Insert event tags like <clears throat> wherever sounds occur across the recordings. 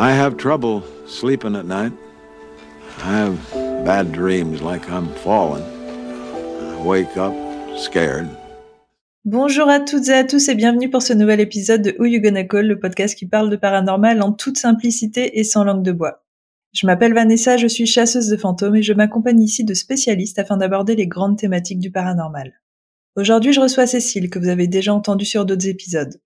I have trouble sleeping at night. I have bad dreams like I'm falling. I wake up scared. Bonjour à toutes et à tous et bienvenue pour ce nouvel épisode de Who You Gonna Call, le podcast qui parle de paranormal en toute simplicité et sans langue de bois. Je m'appelle Vanessa, je suis chasseuse de fantômes et je m'accompagne ici de spécialistes afin d'aborder les grandes thématiques du paranormal. Aujourd'hui, je reçois Cécile, que vous avez déjà entendu sur d'autres épisodes.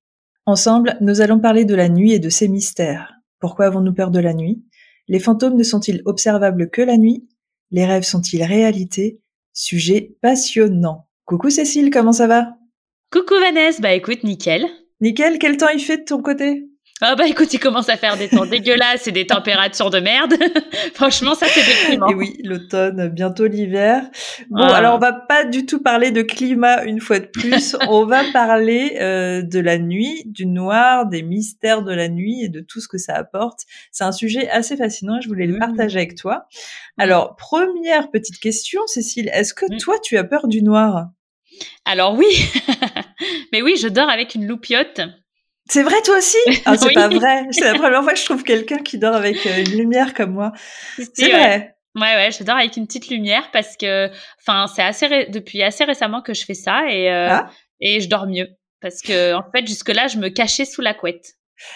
Ensemble, nous allons parler de la nuit et de ses mystères. Pourquoi avons-nous peur de la nuit? Les fantômes ne sont-ils observables que la nuit? Les rêves sont-ils réalité? Sujet passionnant. Coucou Cécile, comment ça va? Coucou Vanessa, bah écoute, nickel. Nickel, quel temps il fait de ton côté? Ah bah écoute, il commence à faire des temps dégueulasses et des températures de merde. <laughs> Franchement, ça c'est déprimant. Et oui, l'automne, bientôt l'hiver. Bon, ah. alors on va pas du tout parler de climat une fois de plus. <laughs> on va parler euh, de la nuit, du noir, des mystères de la nuit et de tout ce que ça apporte. C'est un sujet assez fascinant. Je voulais le mmh. partager avec toi. Alors, première petite question, Cécile, est-ce que mmh. toi tu as peur du noir? Alors oui, <laughs> mais oui, je dors avec une loupiote. C'est vrai toi aussi? Ah c'est pas vrai. C'est la <laughs> première fois que je trouve quelqu'un qui dort avec euh, une lumière comme moi. C'est vrai. Ouais ouais, je dors avec une petite lumière parce que enfin c'est assez depuis assez récemment que je fais ça et euh, ah. et je dors mieux parce que en fait jusque là je me cachais sous la couette.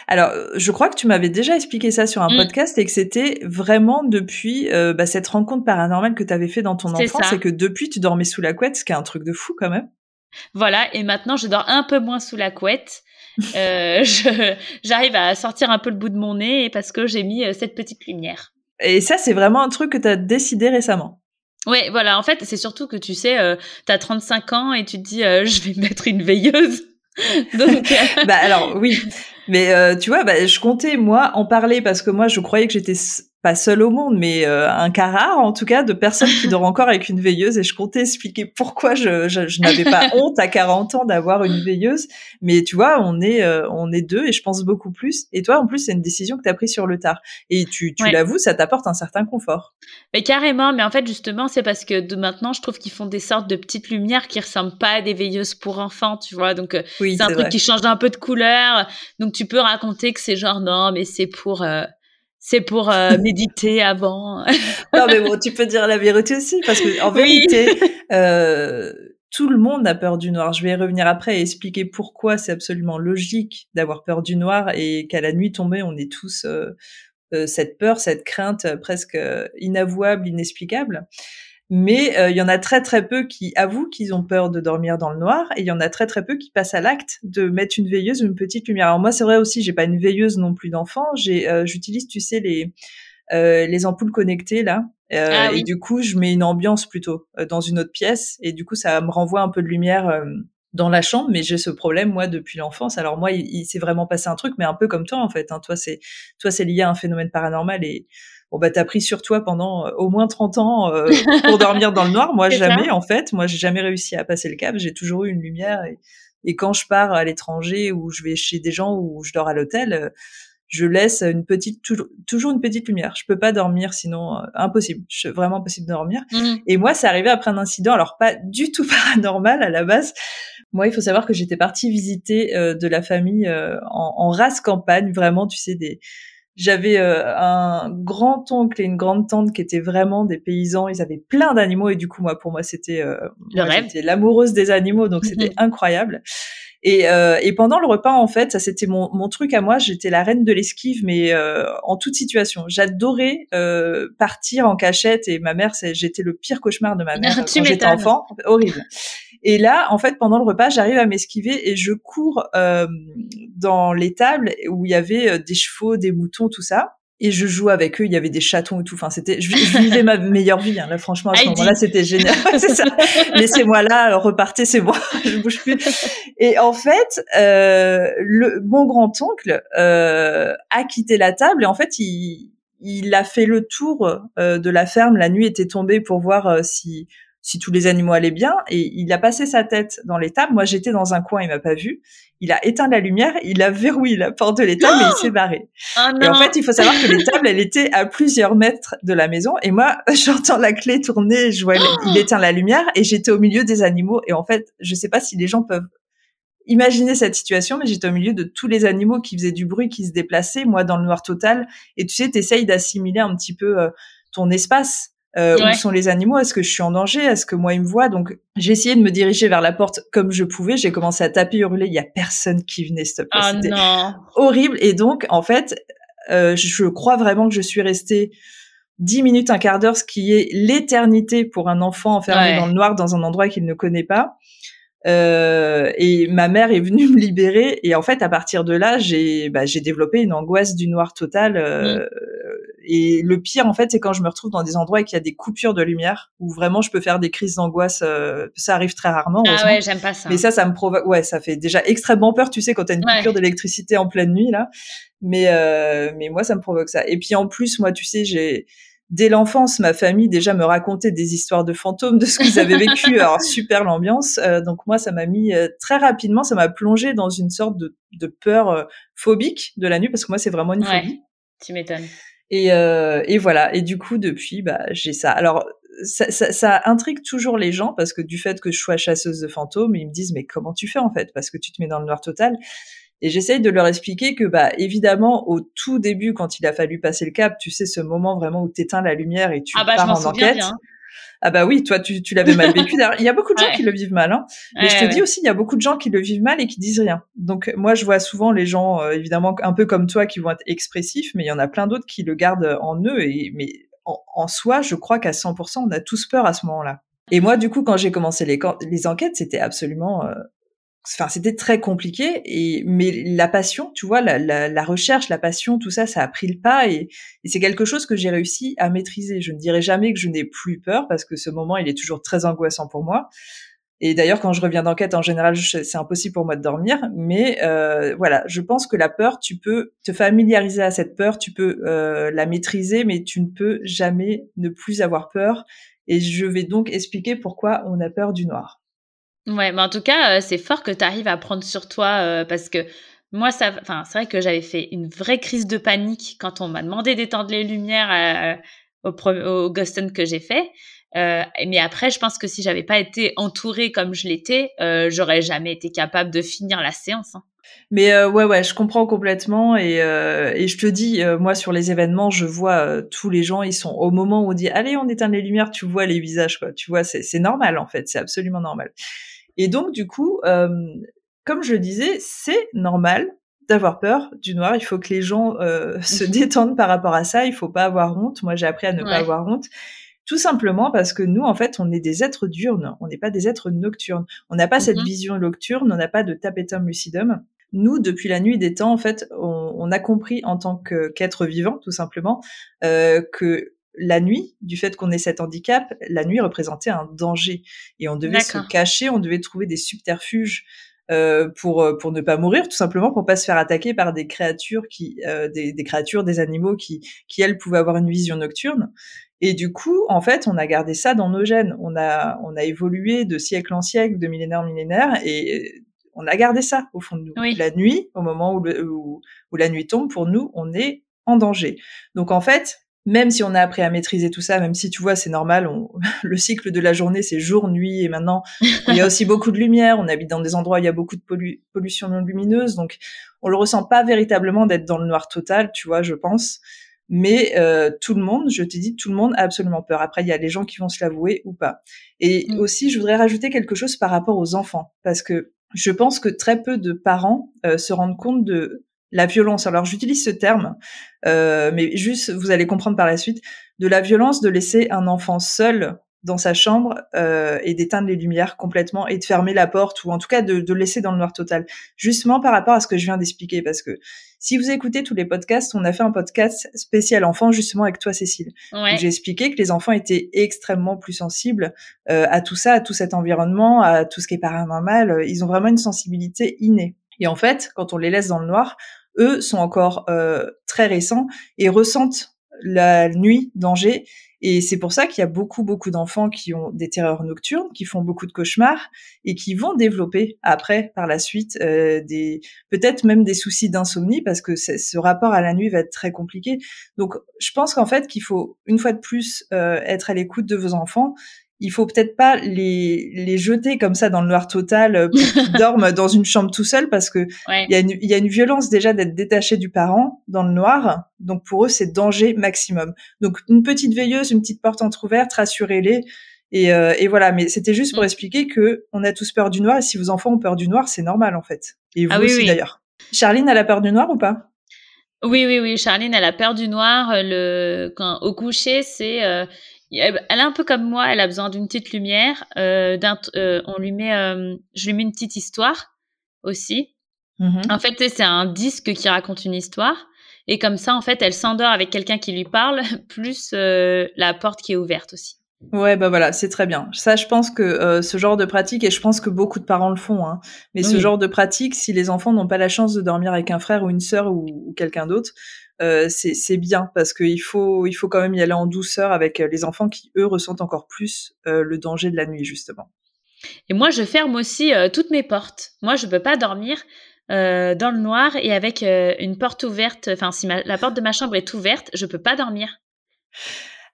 Alors, je crois que tu m'avais déjà expliqué ça sur un mm. podcast et que c'était vraiment depuis euh, bah, cette rencontre paranormale que tu avais fait dans ton enfance et que depuis tu dormais sous la couette, ce qui est un truc de fou quand même. Voilà, et maintenant je dors un peu moins sous la couette euh, <laughs> j'arrive à sortir un peu le bout de mon nez parce que j'ai mis euh, cette petite lumière. Et ça, c'est vraiment un truc que tu as décidé récemment. Ouais, voilà. En fait, c'est surtout que tu sais, euh, tu as 35 ans et tu te dis, euh, <laughs> je vais mettre une veilleuse. <laughs> Donc, bah alors oui, mais tu vois, bah, je comptais moi en parler parce que moi je croyais que j'étais pas seul au monde, mais euh, un cas rare en tout cas de personnes qui dorment encore avec une veilleuse. Et je comptais expliquer pourquoi je, je, n'avais pas <laughs> honte à 40 ans d'avoir une veilleuse. Mais tu vois, on est euh, on est deux et je pense beaucoup plus. Et toi, en plus, c'est une décision que tu as prise sur le tard. Et tu, tu l'avoues, ça t'apporte un certain confort. Mais carrément. Mais en fait, justement, c'est parce que de maintenant, je trouve qu'ils font des sortes de petites lumières qui ressemblent pas à des veilleuses pour enfants, tu vois. Donc euh, c'est un truc qui change un peu de couleur. Donc tu peux raconter que c'est genre non, mais c'est pour c'est pour euh, <laughs> méditer avant. <laughs> non, mais bon, tu peux dire la vérité aussi, parce que en vérité, <laughs> euh, tout le monde a peur du noir. Je vais y revenir après et expliquer pourquoi c'est absolument logique d'avoir peur du noir et qu'à la nuit tombée, on est tous euh, euh cette peur, cette crainte presque inavouable, inexplicable. Mais euh, il y en a très très peu qui avouent qu'ils ont peur de dormir dans le noir, et il y en a très très peu qui passent à l'acte de mettre une veilleuse ou une petite lumière. Alors moi c'est vrai aussi, j'ai pas une veilleuse non plus d'enfant. J'ai, euh, j'utilise, tu sais les euh, les ampoules connectées là, ah et du coup je mets une ambiance plutôt dans une autre pièce, et du coup ça me renvoie un peu de lumière dans la chambre, mais j'ai ce problème moi depuis l'enfance. Alors moi, il, il s'est vraiment passé un truc, mais un peu comme toi en fait. Hein. Toi, c'est toi, c'est lié à un phénomène paranormal et bon bah t'as pris sur toi pendant euh, au moins 30 ans euh, <laughs> pour dormir dans le noir. Moi jamais en fait. Moi j'ai jamais réussi à passer le cap. J'ai toujours eu une lumière et, et quand je pars à l'étranger ou je vais chez des gens ou je dors à l'hôtel, euh, je laisse une petite toujours, une petite lumière. Je peux pas dormir sinon impossible. Je, vraiment impossible de dormir. Mmh et moi c'est arrivé après un incident alors pas du tout <laughs> paranormal à la base. Moi, il faut savoir que j'étais partie visiter de la famille en, en race campagne, vraiment, tu sais, des, j'avais euh, un grand oncle et une grande tante qui étaient vraiment des paysans. Ils avaient plein d'animaux et du coup, moi, pour moi, c'était euh, l'amoureuse des animaux, donc c'était incroyable. Et, euh, et, pendant le repas, en fait, ça c'était mon, mon truc à moi. J'étais la reine de l'esquive, mais euh, en toute situation. J'adorais euh, partir en cachette. Et ma mère, j'étais le pire cauchemar de ma <laughs> mère quand j'étais enfant. Horrible. Et là, en fait, pendant le repas, j'arrive à m'esquiver et je cours euh, dans les tables où il y avait euh, des chevaux, des moutons, tout ça et je joue avec eux. Il y avait des chatons et tout. Enfin, c'était, je, vivais ma meilleure vie. Hein. Là, franchement, à ce moment-là, c'était génial. <laughs> c'est ça. Laissez-moi là, repartez, c'est moi. <laughs> je bouge plus. Et en fait, euh, le mon grand oncle euh, a quitté la table et en fait, il il a fait le tour euh, de la ferme. La nuit était tombée pour voir euh, si si tous les animaux allaient bien. Et il a passé sa tête dans l'étable. Moi, j'étais dans un coin, il m'a pas vu. Il a éteint la lumière, il a verrouillé la porte de l'étable et il <gasps> s'est barré. Oh et en fait, il faut savoir que l'étable, elle était à plusieurs mètres de la maison. Et moi, <laughs> j'entends la clé tourner, je vois, il <gasps> éteint la lumière et j'étais au milieu des animaux. Et en fait, je sais pas si les gens peuvent imaginez cette situation, mais j'étais au milieu de tous les animaux qui faisaient du bruit, qui se déplaçaient, moi dans le noir total. Et tu sais, t'essayes d'assimiler un petit peu euh, ton espace. Euh, Où sont les animaux? Est-ce que je suis en danger? Est-ce que moi ils me voient? Donc j'ai essayé de me diriger vers la porte comme je pouvais. J'ai commencé à taper, hurler. Il y a personne qui venait. Stop. Oh C'était horrible. Et donc en fait, euh, je crois vraiment que je suis restée dix minutes, un quart d'heure, ce qui est l'éternité pour un enfant enfermé dans le noir dans un endroit qu'il ne connaît pas. Euh, et ma mère est venue <laughs> me libérer et en fait à partir de là j'ai bah, j'ai développé une angoisse du noir total euh, mm. Et le pire en fait c'est quand je me retrouve dans des endroits et qu'il y a des coupures de lumière où vraiment je peux faire des crises d'angoisse euh, ça arrive très rarement ah ouais j'aime pas ça mais ça ça me provoque ouais ça fait déjà extrêmement peur tu sais quand t'as une coupure d'électricité en pleine nuit là mais euh, mais moi ça me provoque ça et puis en plus moi tu sais j'ai dès l'enfance, ma famille déjà me racontait des histoires de fantômes, de ce qu'ils avaient vécu. <laughs> Alors super l'ambiance. Euh, donc moi, ça m'a mis euh, très rapidement, ça m'a plongé dans une sorte de, de peur euh, phobique de la nuit parce que moi, c'est vraiment une ouais, phobie. Tu m'étonnes. Et, et voilà. Et du coup, depuis, bah, j'ai ça. Alors ça, ça, ça, intrigue toujours les gens parce que du fait que je sois chasseuse de fantômes, ils me disent mais comment tu fais en fait? Parce que tu te mets dans le noir total. Et j'essaye de leur expliquer que, bah, évidemment, au tout début, quand il a fallu passer le cap, tu sais, ce moment vraiment où t'éteins la lumière et tu ah bah, pars en enquête. Bien. Ah bah oui, toi, tu, tu l'avais mal vécu. <laughs> Il y a beaucoup de gens qui le vivent mal. Hein. Mais je te dis aussi, il y a beaucoup de gens qui le vivent mal et qui disent rien. Donc moi, je vois souvent les gens, euh, évidemment, un peu comme toi, qui vont être expressifs, mais il y en a plein d'autres qui le gardent en eux. Et mais en, en soi, je crois qu'à 100%, on a tous peur à ce moment-là. Et moi, du coup, quand j'ai commencé les, les enquêtes, c'était absolument euh, enfin c'était très compliqué et mais la passion tu vois la, la, la, recherche la passion tout ça ça a pris le pas et, et c'est quelque chose que j'ai réussi à maîtriser. Je ne dirais jamais que je n'ai plus peur parce que ce moment il est toujours très angoissant pour moi. Et d'ailleurs quand je reviens d'enquête en général c'est impossible pour moi de dormir mais euh, voilà je pense que la peur tu peux te familiariser à cette peur tu peux euh, la maîtriser mais tu ne peux jamais ne plus avoir peur. Et je vais donc expliquer pourquoi on a peur du noir Ouais, mais en tout cas, euh, c'est fort que tu arrives à prendre sur toi euh, parce que moi, ça, enfin, c'est vrai que j'avais fait une vraie crise de panique quand on m'a demandé d'étendre les lumières euh, au, au que j'ai fait. mais après, je pense que si j'avais pas été entourée comme je l'étais, j'aurais jamais été capable de finir la séance. Hein. Mais ouais, ouais, je comprends complètement et, et je te dis, moi sur les événements, je vois tous les gens, ils sont au moment où on dit allez, on éteint les lumières, tu vois les visages, quoi. Tu vois, c'est normal en fait, c'est absolument normal. Et donc, du coup, euh, comme je le disais, c'est normal d'avoir peur du noir. Il faut que les gens euh, <laughs> se <laughs> détendent par rapport à ça. Il faut pas avoir honte. Moi, j'ai appris à ne pas avoir honte. Tout simplement parce que nous, en fait, on est des êtres diurnes. On n'est pas des êtres nocturnes. On n'a pas cette mhm. vision nocturne. On n'a pas de tapetum lucidum. Nous, depuis la nuit des temps, en fait, on, on a compris en tant qu'être vivant, tout simplement, euh, que la nuit, du fait qu'on ait cet handicap, la nuit représentait un danger et on devait se cacher, on devait trouver des subterfuges euh, pour euh, pour ne pas mourir, tout simplement pour pas se faire attaquer par des créatures qui euh, des, créatures, des animaux qui qui elles pouvaient avoir une vision nocturne. Et du coup, en fait, on a gardé ça dans nos gènes. On a on a évolué de siècle en siècle, de millénaire en millénaire, et on a gardé ça au fond de nous. La nuit, au moment où, où, où la nuit tombe, pour nous, on est en danger. Donc en fait, même si on a appris à maîtriser tout ça, même si tu vois, c'est normal, on, <laughs> le cycle de la journée, c'est jour, nuit, et maintenant, il y a aussi beaucoup de lumière, on habite dans des endroits où il y a beaucoup de pollution non lumineuse, donc on le ressent pas véritablement d'être dans le noir total, tu vois, je pense. Mais euh, tout le monde, je t'ai dit, tout le monde a absolument peur. Après, il y a les gens qui vont se l'avouer ou pas. Et mm. aussi, je voudrais rajouter quelque chose par rapport aux enfants, parce que je pense que très peu de parents euh, se rendent compte de la violence. Alors j'utilise ce terme, euh, mais juste vous allez comprendre par la suite de la violence de laisser un enfant seul dans sa chambre euh, et d'éteindre les lumières complètement et de fermer la porte ou en tout cas de, de laisser dans le noir total. Justement par rapport à ce que je viens d'expliquer parce que si vous écoutez tous les podcasts, on a fait un podcast spécial enfant justement avec toi Cécile. J'ai expliqué que les enfants étaient extrêmement plus sensibles euh, à tout ça, à tout cet environnement, à tout ce qui est paranormal. Ils ont vraiment une sensibilité innée. Et en fait, quand on les laisse dans le noir, eux sont encore euh, très récents et ressentent la nuit danger. Et c'est pour ça qu'il y a beaucoup, beaucoup d'enfants qui ont des terreurs nocturnes, qui font beaucoup de cauchemars et qui vont développer après, par la suite, euh, des peut-être même des soucis d'insomnie parce que ce rapport à la nuit va être très compliqué. Donc, je pense qu'en fait, qu'il faut une fois de plus euh, être à l'écoute de vos enfants il faut peut-être pas les, les jeter comme ça dans le noir total euh, pour qu'ils <laughs> dorment dans une chambre tout seul parce que il y, a une, y a une violence déjà d'être détaché du parent dans le noir. Donc pour eux, c'est danger maximum. Donc une petite veilleuse, une petite porte entrouverte, rassurez-les. Et, euh, et voilà, mais c'était juste pour mm. expliquer que on a tous peur du noir et si vos enfants ont peur du noir, c'est normal en fait. Et vous ah aussi d'ailleurs. Charline a la peur du noir ou pas? Oui, oui, oui. Charline a la peur du noir. Le quand au coucher, c'est elle est un peu comme moi, elle a besoin d'une petite lumière. Euh, euh, on lui met, euh, je lui mets une petite histoire aussi. Mm-hmm. En fait, c'est un disque qui raconte une histoire. Et comme ça, en fait, elle s'endort avec quelqu'un qui lui parle, <laughs> plus la porte qui est ouverte aussi. Ouais, bah voilà, c'est très bien. Ça, je pense que ce genre de pratique, et je pense que beaucoup de parents le font, hein, mais ce genre de pratique, si les enfants n'ont pas la chance de dormir avec un frère ou une sœur ou quelqu'un d'autre, euh, c'est bien parce qu'il faut il faut quand même y aller en douceur avec euh, les enfants qui eux ressentent encore plus euh, le danger de la nuit justement. Et moi je ferme aussi toutes mes portes. Moi je peux pas dormir dans le noir et avec une porte ouverte. Enfin si la porte de ma chambre est ouverte, je peux pas dormir.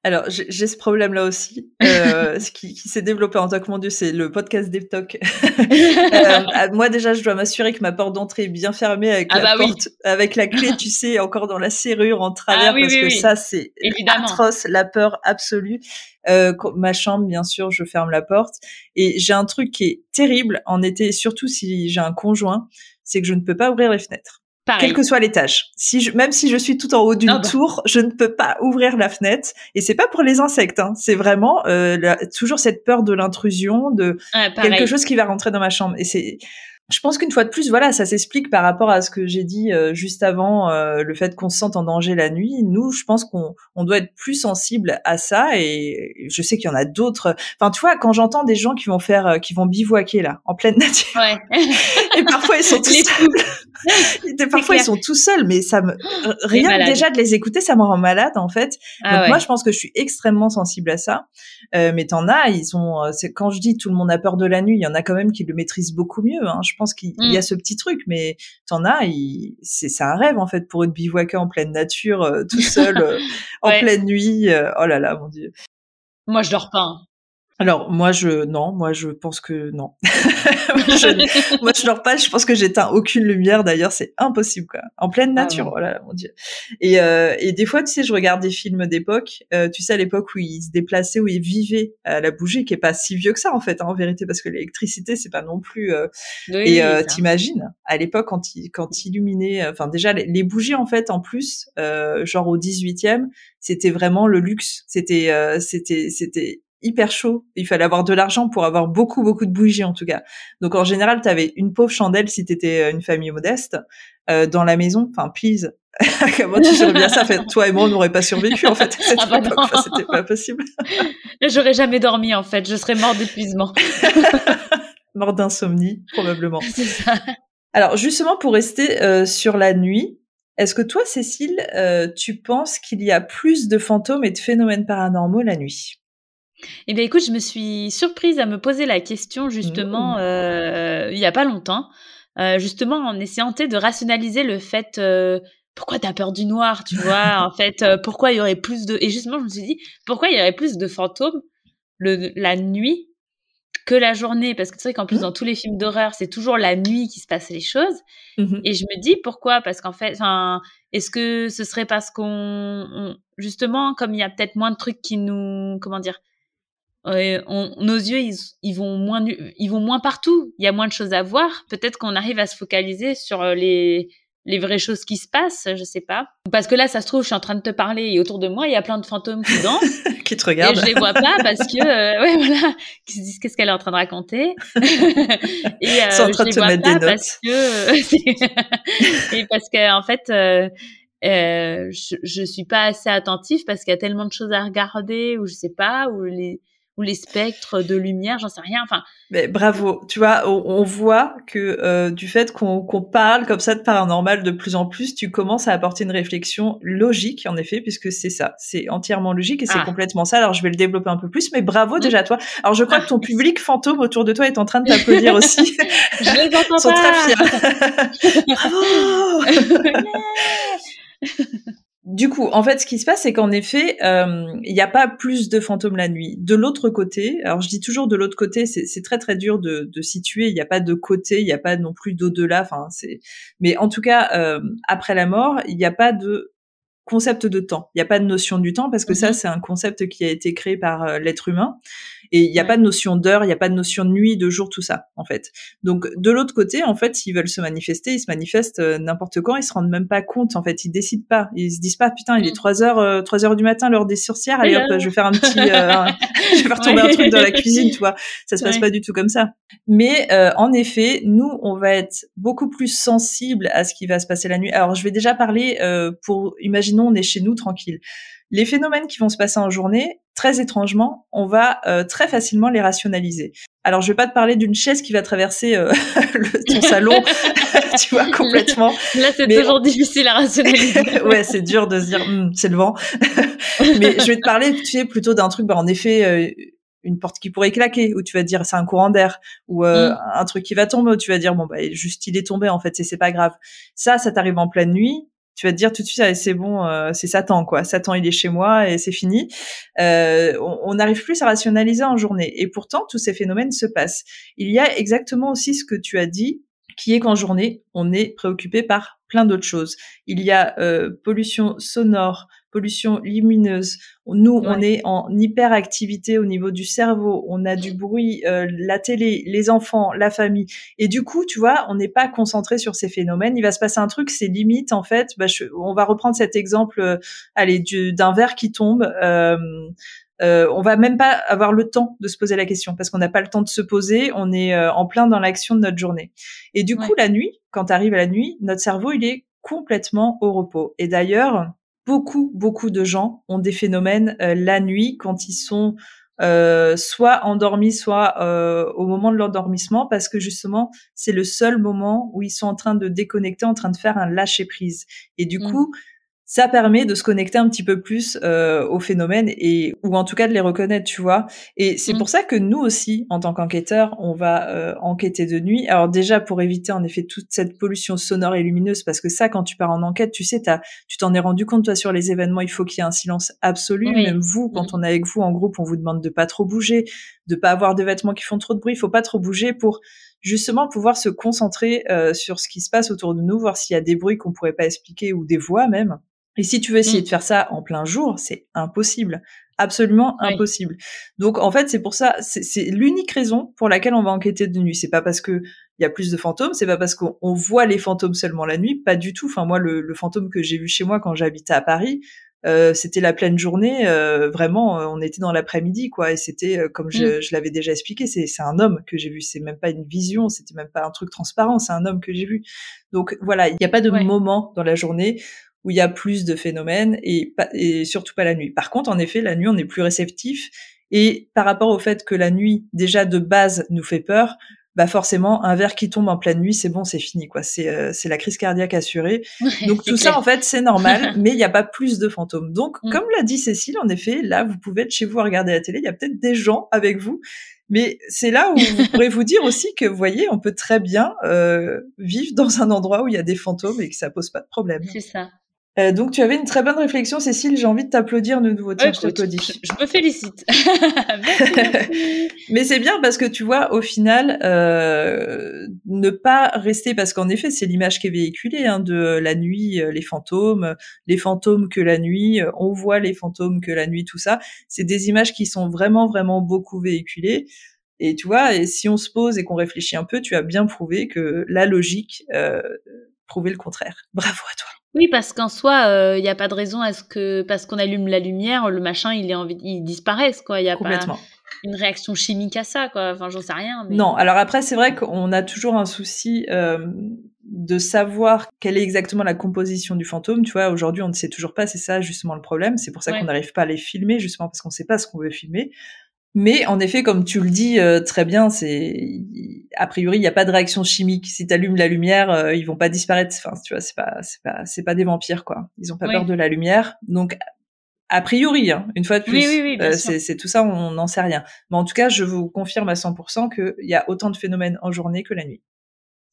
Alors, j'ai ce problème-là aussi, euh, <laughs> ce qui, qui s'est développé en tant que mon Dieu, c'est le podcast DevTalk. <laughs> euh, moi, déjà, je dois m'assurer que ma porte d'entrée est bien fermée avec ah la bah porte, avec la clé, tu <laughs> sais, encore dans la serrure en travers, ah parce que ça, c'est atroce, la peur absolue. Euh, ma chambre, bien sûr, je ferme la porte. Et j'ai un truc qui est terrible en été, surtout si j'ai un conjoint, c'est que je ne peux pas ouvrir les fenêtres. Quel que soit l'étage. Si je, même si je suis tout en haut d'une ah bah. tour, je ne peux pas ouvrir la fenêtre. Et c'est pas pour les insectes. Hein. C'est vraiment euh, toujours cette peur de l'intrusion, de quelque chose qui va rentrer dans ma chambre. Et c'est je pense qu'une fois de plus, voilà, ça s'explique par rapport à ce que j'ai dit euh, juste avant, euh, le fait qu'on se sente en danger la nuit. Nous, je pense qu'on on doit être plus sensible à ça. Et je sais qu'il y en a d'autres. Enfin, tu vois, quand j'entends des gens qui vont faire, euh, qui vont bivouaquer là, en pleine nature, ouais. <laughs> et parfois ils sont tous seuls. parfois ils sont tout seuls, mais ça me rien déjà de les écouter, ça me rend malade en fait. Ah Donc moi, je pense que je suis extrêmement sensible à ça. mais t'en as, ils sont. C'est quand je dis tout le monde a peur de la nuit, il y en a quand même qui le maîtrisent beaucoup mieux. Hein. Je pense qu'il y a mm. ce petit truc, mais t'en as, c'est un rêve en fait pour de bivouaquer en pleine nature, euh, tout seul, euh, <laughs> en pleine nuit. Euh, oh là là, mon dieu. Moi, je dors pas. Hein. Alors moi je non, moi je pense que non. <laughs> je, moi je dors pas, je pense que j'éteins aucune lumière d'ailleurs, c'est impossible quoi. En pleine ah nature, voilà mon dieu. Et euh, et des fois tu sais je regarde des films d'époque, euh, tu sais à l'époque où ils se déplaçaient où ils vivaient à la bougie qui est pas si vieux que ça en fait hein, en vérité parce que l'électricité c'est pas non plus euh, et euh, t'imagines à l'époque quand ils quand ils illuminaient enfin déjà les, bougies en fait en plus euh, genre au 18e, c'était vraiment le luxe, c'était c'était c'était hyper chaud. Il fallait avoir de l'argent pour avoir beaucoup, beaucoup de bougies en tout cas. Donc en général, tu avais une pauvre chandelle si tu étais euh, une famille modeste euh, dans la maison. Enfin, please. <laughs> Comment tu gères bien ça? Fait, Toi et moi, on n'aurait pas survécu en fait. Ah bah c'était pas possible. J'aurais jamais dormi en fait. Je serais mort d'épuisement. <laughs> mort d'insomnie, probablement. <laughs> Ça. Alors justement, pour rester euh, sur la nuit, est-ce que toi, Cécile, euh, tu penses qu'il y a plus de fantômes et de phénomènes paranormaux la nuit? Eh bien, écoute, je me suis surprise à me poser la question justement mmh. euh, il y a pas longtemps, euh, justement en essayant de rationaliser le fait euh, pourquoi t'as peur du noir, tu vois, <laughs> en fait, pourquoi il y aurait plus de et justement je me suis dit pourquoi il y aurait plus de fantômes le, la nuit que la journée? Parce que c'est vrai qu'en plus mmh. dans tous les films d'horreur c'est toujours la nuit qui se passe les choses mmh et je me dis pourquoi? Parce qu'en fait est-ce que ce serait parce qu'on justement comme il y a peut-être moins de trucs qui nous comment dire nos yeux, ils, vont moins, ils vont moins partout. Il y a moins de choses à voir. Peut-être qu'on arrive à se focaliser sur euh, les, les vraies choses qui se passent, je sais pas. Parce que là, ça se trouve, je suis en train de te parler et autour de moi, il y a plein de fantômes qui dansent. <laughs> qui te regardent. Et je les vois pas parce que, euh, <laughs> ouais, voilà, qui se disent qu'est-ce qu'elle est en train de raconter? <laughs> et euh, en train de te mettre des notes. Parce que, et parce que, en fait, euh, euh, je, je suis pas assez attentive parce qu'il y a tellement de choses à regarder ou je sais pas, ou les, ou les spectres de lumière, j'en sais rien. Enfin, mais bravo. Tu vois, on, voit que euh, du fait qu'on parle comme ça de paranormal de plus en plus, tu commences à apporter une réflexion logique, en effet, puisque c'est ça, c'est entièrement logique et c'est ah. complètement ça. Alors je vais le développer un peu plus, mais bravo déjà toi. Alors je crois que ton ah. public fantôme autour de toi est en train de <laughs> t'applaudir aussi. je les entends Ils sont très fiers. <laughs> <laughs> bravo. Du coup, en fait, ce qui se passe, c'est qu'en effet, euh, il n'y a pas plus de fantômes la nuit. De l'autre côté, alors je dis toujours de l'autre côté, c'est très très dur de, de situer. Il n'y a pas de côté, il n'y a pas non plus d'au-delà. Enfin, c'est. Mais en tout cas, euh, après la mort, il n'y a pas de concept de temps. Il n'y a pas de notion du temps parce que ça, mhm. c'est un concept qui a été créé par euh, l'être humain. Et il n'y a pas de notion d'heure, il n'y a pas de notion de nuit, de jour, tout ça, en fait. Donc, de l'autre côté, en fait, s'ils veulent se manifester, ils se manifestent euh, n'importe quand, ils se rendent même pas compte, en fait, ils décident pas. Ils se disent pas, putain, il est 3 heures, euh, 3 heures du matin, l'heure des sorcières, allez hop, je vais faire un petit, <laughs> euh, je vais faire tomber un truc dans la cuisine, tu vois. Ça se passe pas du tout comme ça. Mais, euh, en effet, nous, on va être beaucoup plus sensible à ce qui va se passer la nuit. Alors, je vais déjà parler pour, imaginons, on est chez nous tranquille. Les phénomènes qui vont se passer en journée, très étrangement, on va euh, très facilement les rationaliser. Alors, je vais pas te parler d'une chaise qui va traverser euh, <laughs> ton <laughs> salon, <laughs> tu vois, complètement. Là, c'est toujours difficile à rationaliser. ouais, c'est dur de se dire, hum, c'est le vent. Mais je vais te parler, tu sais, plutôt d'un truc, bah, en effet, euh, une porte qui pourrait claquer, où tu vas dire c'est un courant d'air, ou mm. un truc qui va tomber, où tu vas dire bon bah juste il est tombé en fait, c'est pas grave. Ça, ça t'arrive en pleine nuit tu vas te dire tout de suite c'est bon euh, c'est Satan quoi. Satan il est chez moi et c'est fini. Euh, on n'arrive plus à rationaliser en journée. Et pourtant tous ces phénomènes se passent. Il y a exactement aussi ce que tu as dit qui est qu'en journée on est préoccupé par plein d'autres choses. Il y a euh, pollution sonore pollution lumineuse. Nous, on est en hyperactivité au niveau du cerveau. On a du bruit, euh, la télé, les enfants, la famille. Et du coup, tu vois, on n'est pas concentré sur ces phénomènes. Il va se passer un truc, c'est limite en fait. Bah, on va reprendre cet exemple, euh, allez, d'un verre qui tombe. Euh, euh, on va même pas avoir le temps de se poser la question parce qu'on n'a pas le temps de se poser. On est euh, en plein dans l'action de notre journée. Et du coup, la nuit, quand arrive la nuit, notre cerveau il est complètement au repos. Et d'ailleurs, beaucoup, beaucoup de gens ont des phénomènes euh, la nuit quand ils sont euh, soit endormis, soit euh, au moment de l'endormissement, parce que justement, c'est le seul moment où ils sont en train de déconnecter, en train de faire un lâcher prise. Et du mmh. coup, ça permet de se connecter un petit peu plus euh, aux phénomènes et ou en tout cas de les reconnaître, tu vois. Et c'est mmh. pour ça que nous aussi, en tant qu'enquêteurs, on va euh, enquêter de nuit. Alors déjà pour éviter en effet toute cette pollution sonore et lumineuse, parce que ça, quand tu pars en enquête, tu sais, as, tu t'en es rendu compte toi sur les événements, il faut qu'il y ait un silence absolu. Même vous, quand mmh. on est avec vous en groupe, on vous demande de pas trop bouger, de pas avoir de vêtements qui font trop de bruit. Il faut pas trop bouger pour justement pouvoir se concentrer euh, sur ce qui se passe autour de nous, voir s'il y a des bruits qu'on pourrait pas expliquer ou des voix même. Et si tu veux essayer mmh. de faire ça en plein jour, c'est impossible, absolument impossible. Donc en fait, c'est pour ça, c'est l'unique raison pour laquelle on va enquêter de nuit. C'est pas parce que il y a plus de fantômes, c'est pas parce qu'on voit les fantômes seulement la nuit, pas du tout. Enfin moi, le, fantôme que j'ai vu chez moi quand j'habitais à Paris, euh, c'était la pleine journée, euh, vraiment, euh, on était dans l'après-midi, quoi, et c'était, comme je, mmh. je l'avais déjà expliqué, c'est un homme que j'ai vu, c'est même pas une vision, c'était même pas un truc transparent, c'est un homme que j'ai vu. Donc voilà, il n'y a pas de moment dans la journée où il y a plus de phénomènes et, et surtout pas la nuit. Par contre, en effet, la nuit, on est plus réceptif et par rapport au fait que la nuit, déjà de base, nous fait peur, bah forcément, un verre qui tombe en pleine nuit, c'est bon, c'est fini, quoi. C'est euh, c'est la crise cardiaque assurée. <laughs> Donc tout ça, en fait, c'est normal, <laughs> mais il n'y a pas plus de fantômes. Donc, mm. comme l'a dit Cécile, en effet, là, vous pouvez être chez vous à regarder la télé. Il y a peut-être des gens avec vous, mais c'est là où vous pourrez vous dire aussi que, vous voyez, on peut très bien euh, vivre dans un endroit où il y a des fantômes et que ça pose pas de problème. C'est ça. Euh, donc tu avais une très bonne réflexion, Cécile. J'ai envie de t'applaudir de nouveau. Tiens, je t'applaudis. Je me félicite. <laughs> <laughs> Mais c'est bien parce que tu vois, au final, euh, ne pas rester parce qu'en effet, c'est l'image qui est véhiculée hein, de la nuit, euh, les fantômes, les fantômes que la nuit, euh, on voit les fantômes que la nuit, tout ça. C'est des images qui sont vraiment, vraiment beaucoup véhiculées. Et tu vois, et si on se pose et qu'on réfléchit un peu, tu as bien prouvé que la logique euh, prouvait le contraire. Bravo à toi. Oui, parce qu'en soi, il euh, n'y a pas de raison à ce que, parce qu'on allume la lumière, le machin, il, est envie, il disparaisse, quoi. Il y a pas une réaction chimique à ça, quoi. Enfin, j'en sais rien. Non, alors après, c'est vrai qu'on a toujours un souci euh, de savoir quelle est exactement la composition du fantôme. Tu vois, aujourd'hui, on ne sait toujours pas, c'est ça justement le problème. C'est pour ça qu'on n'arrive pas à les filmer, justement parce qu'on ne sait pas ce qu'on veut filmer. Mais en effet, comme tu le dis euh, très bien, c'est a priori il n'y a pas de réaction chimique. Si tu allumes la lumière, euh, ils vont pas disparaître. Enfin, tu vois, c'est pas c'est pas c'est pas des vampires quoi. Ils ont pas peur de la lumière. Donc a priori, hein, une fois de plus, euh, c'est tout ça, on n'en sait rien. Mais en tout cas, je vous confirme à 100% qu'il y a autant de phénomènes en journée que la nuit.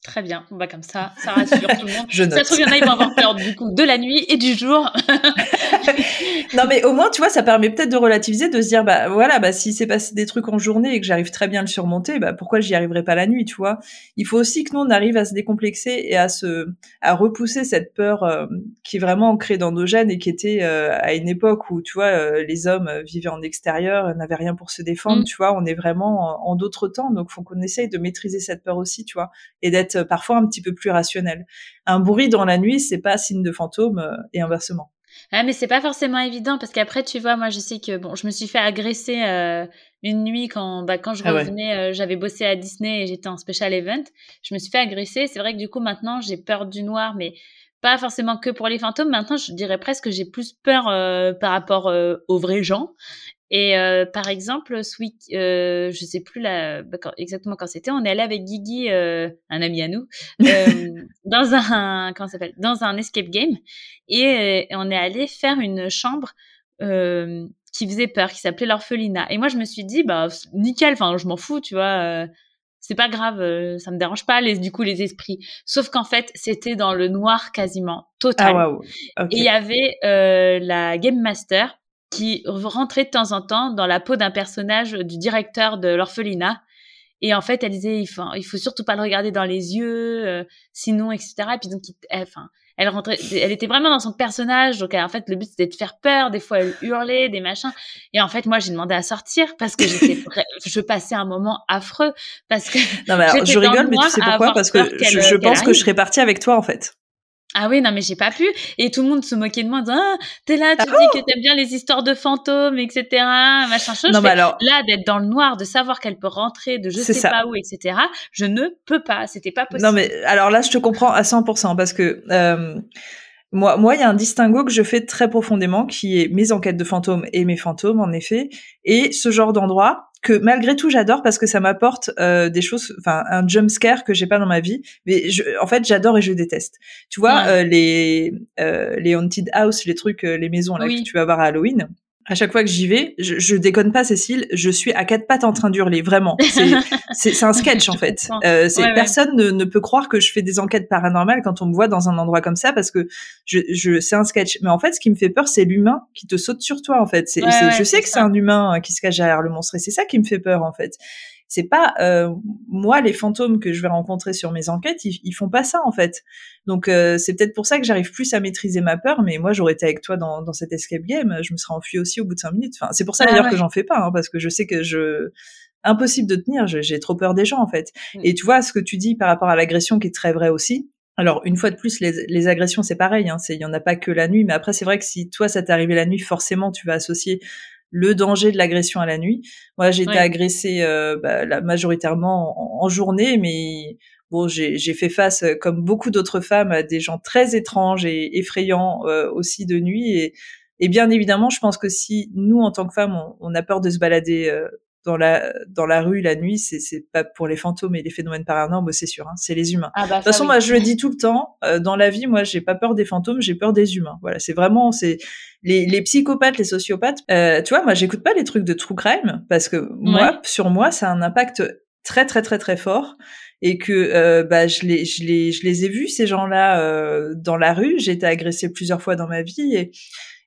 Très bien, on va comme ça, ça rassure tout le monde. <laughs> Je Ça se trouve, il y en a, ils vont avoir peur du coup de la nuit et du jour. <laughs> <laughs> non, mais au moins, tu vois, ça permet peut-être de relativiser, de se dire, bah voilà, bah s'il s'est passé des trucs en journée et que j'arrive très bien à le surmonter, bah pourquoi j'y arriverai pas la nuit, tu vois? Il faut aussi que nous on arrive à se décomplexer et à se, à repousser cette peur euh, qui est vraiment ancrée dans nos gènes et qui était euh, à une époque où, tu vois, euh, les hommes vivaient en extérieur, n'avaient rien pour se défendre, mm. tu vois? On est vraiment en, en d'autres temps, donc faut qu'on essaye de maîtriser cette peur aussi, tu vois, et d'être parfois un petit peu plus rationnel. Un bruit dans la nuit, c'est pas signe de fantôme et inversement. Ah, mais c'est pas forcément évident parce qu'après, tu vois, moi, je sais que bon, je me suis fait agresser euh, une nuit quand, bah, quand je ah revenais, euh, j'avais bossé à Disney et j'étais en special event. Je me suis fait agresser. C'est vrai que du coup, maintenant, j'ai peur du noir, mais pas forcément que pour les fantômes. Maintenant, je dirais presque que j'ai plus peur par rapport aux vrais gens. Et euh, par exemple, ce week, euh, je sais plus la, bah, exactement quand c'était, on est allé avec Guigui, euh, un ami à nous, <laughs> euh, dans un comment s'appelle, dans un escape game, et, on est allé faire une chambre qui faisait peur, qui s'appelait l'orphelinat. Et moi, je me suis dit, bah nickel, enfin, je m'en fous, tu vois. c'est pas grave, ça me dérange pas les, du coup les esprits. Sauf qu'en fait, c'était dans le noir quasiment total. Ah, Et il y avait la game master qui rentrait de temps en temps dans la peau d'un personnage du directeur de l'orphelinat. Et en fait, elle disait, il faut, il faut surtout pas le regarder dans les yeux, euh, sinon, etc. Et puis donc, elle, enfin, elle rentrait, elle était vraiment dans son personnage. Donc, en fait, le but c'était de faire peur. Des fois, elle hurlait, des machins. Et en fait, moi, j'ai demandé à sortir parce que j'étais, <laughs> je passais un moment affreux parce que. Non, mais alors, je rigole, mais tu sais pourquoi? Parce que je, je pense que je serais partie avec toi, en fait. Ah oui, non, mais j'ai pas pu. Et tout le monde se moquait de moi en disant, ah, t'es là, tu ah dis que t'aimes bien les histoires de fantômes, etc., machin chose. Non, mais alors... Là, d'être dans le noir, de savoir qu'elle peut rentrer de je sais pas où, etc., je ne peux pas. C'était pas possible. Non, mais alors là, je te comprends à 100% parce que, euh, moi, moi, il y a un distinguo que je fais très profondément, qui est mes enquêtes de fantômes et mes fantômes, en effet, et ce genre d'endroit que malgré tout j'adore parce que ça m'apporte euh, des choses, enfin un jump scare que j'ai pas dans ma vie. Mais je, en fait, j'adore et je déteste. Tu vois euh, les euh, les haunted house, les trucs, les maisons là que tu vas voir à Halloween à chaque fois que j'y vais, je, je, déconne pas, Cécile, je suis à quatre pattes en train d'hurler, vraiment. C'est <laughs> un sketch en fait. Euh, c'est personne ne, ne, peut croire que je fais des enquêtes paranormales quand on me voit dans un endroit comme ça parce que je, je c'est un sketch. Mais en fait, ce qui me fait peur, c'est l'humain qui te saute sur toi en fait. c'est je sais que c'est un humain qui se cache derrière le monstre et c'est ça qui me fait peur en fait c'est pas euh, moi les fantômes que je vais rencontrer sur mes enquêtes, ils, font pas ça en fait. Donc euh, c'est peut-être pour ça que j'arrive plus à maîtriser ma peur. Mais moi j'aurais été avec toi dans, dans cet escape game, je me serais enfui aussi au bout de cinq minutes. Enfin c'est pour ça d'ailleurs que j'en fais pas, hein, parce que je sais que je impossible de tenir. J'ai trop peur des gens en fait. Mm. Et tu vois ce que tu dis par rapport à l'agression qui est très vrai aussi. Alors une fois de plus, les, les agressions c'est pareil. Hein, il y en a pas que la nuit, mais après c'est vrai que si toi ça t'est arrivé la nuit, forcément tu vas associer le danger de l'agression à la nuit. Moi, j'ai été agressée euh, bah, majoritairement en, journée, mais bon, j'ai fait face, euh, comme beaucoup d'autres femmes, à des gens très étranges et effrayants euh, aussi de nuit. Et, et, bien évidemment, je pense que si nous, en tant que femmes, on, a peur de se balader dans la dans la rue la nuit, c'est c'est pas pour les fantômes et les phénomènes paranormaux, c'est sûr, hein, c'est les humains. Ah bah, de toute façon, moi je le dis tout le temps, euh, dans la vie, moi j'ai pas peur des fantômes, j'ai peur des humains. Voilà, c'est vraiment c'est les, les psychopathes, les sociopathes. Euh, tu vois, moi j'écoute pas les trucs de true crime parce que moi sur moi ça a un impact très très très très fort et que euh, bah je les je les je les ai vus ces gens-là euh, dans la rue. J'ai été agressée plusieurs fois dans ma vie et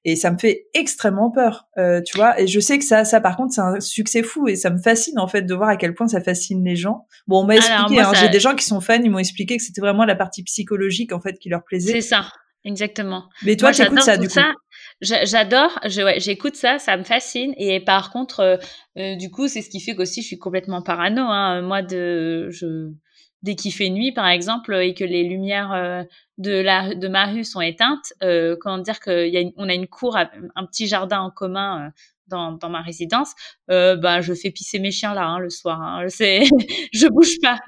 et ça me fait extrêmement peur, euh, tu vois. Et je sais que ça, ça par contre, c'est un succès fou et ça me fascine en fait de voir à quel point ça fascine les gens. Bon, on m'a expliqué, hein, j'ai des gens qui sont fans, ils m'ont expliqué que c'était vraiment la partie psychologique en fait qui leur plaisait. C'est ça, exactement. Mais toi, j'écoute ça du coup. J'adore, j'écoute ça, ça me fascine. Et par contre, euh, euh, du coup, c'est ce qui fait qu'aussi je suis complètement parano. Hein. Moi, de, je, dès qu'il fait nuit, par exemple, et que les lumières euh, de la de ma rue sont éteintes, euh, comment dire qu'on a a une cour, un petit jardin en commun. Euh, dans, dans ma résidence, euh, ben je fais pisser mes chiens là hein, le soir. Hein, je <laughs> bouge pas.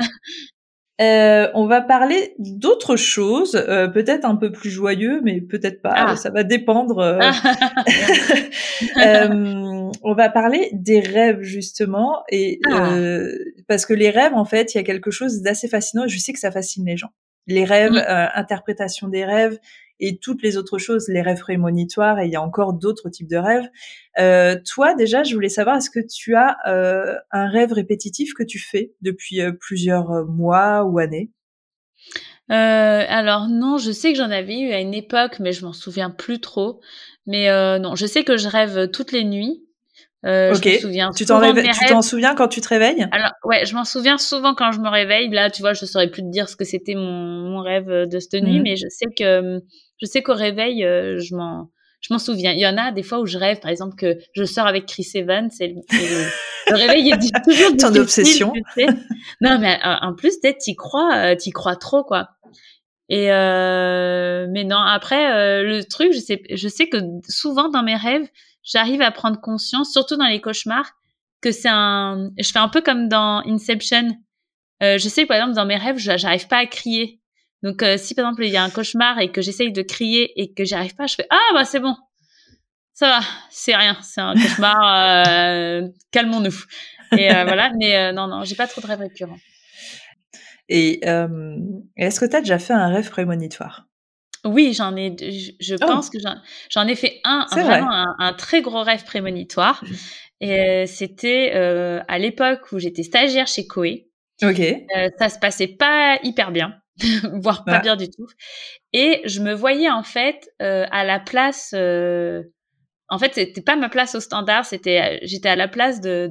Euh, on va parler d'autres choses, euh, peut-être un peu plus joyeux, mais peut-être pas. Ah. Ça va dépendre. Euh. <laughs> on va parler des rêves justement, et ah. parce que les rêves, en fait, il y a quelque chose d'assez fascinant. je sais que ça fascine les gens. Les rêves, mmh. interprétation des rêves, et toutes les autres choses, les rêves prémonitoires, et il y a encore d'autres types de rêves. Euh, toi, déjà, je voulais savoir, est-ce que tu as euh, un rêve répétitif que tu fais depuis euh, plusieurs mois ou années? Alors non, je sais que j'en avais eu à une époque, mais je m'en souviens plus trop. Mais non, je sais que je rêve toutes les nuits. Euh, ok. Je me souviens tu t'en tu t'en souviens quand tu te réveilles? Alors ouais, je m'en souviens souvent quand je me réveille. Là, tu vois, je saurais plus te dire ce que c'était mon, mon rêve de cette nuit, mmh. mais je sais que je sais qu'au réveil, euh, je m'en je m'en souviens. Il y en a des fois où je rêve, par exemple, que je sors avec Chris Evans et le, le, réveil est <laughs> toujours Ton obsession. Non, mais euh, en plus, peut-être t'y crois, t'y crois trop, quoi. Et euh, mais non, après euh, le truc, je sais, je sais que souvent dans mes rêves, j'arrive à prendre conscience, surtout dans les cauchemars, que c'est un. Je fais un peu comme dans Inception. Euh, je sais que par exemple dans mes rêves, j'arrive pas à crier. Donc euh, si par exemple il y a un cauchemar et que j'essaye de crier et que j'y arrive pas, je fais ah bah c'est bon, ça va, c'est rien, c'est un cauchemar, <laughs> euh, calmons-nous. Et voilà, mais non non, j'ai pas trop de rêves récurrents. Et est-ce que tu as déjà fait un rêve prémonitoire? Oui, j'en ai. Je, oh! pense que j'en ai fait un, vraiment un, très gros rêve prémonitoire. Mmh. Et c'était à l'époque où j'étais stagiaire chez Coé. Ok. ça se passait pas hyper bien, <laughs> voire pas bien du tout. Et je me voyais en fait à la place. en fait, c'était pas ma place au standard, c'était j'étais à la place de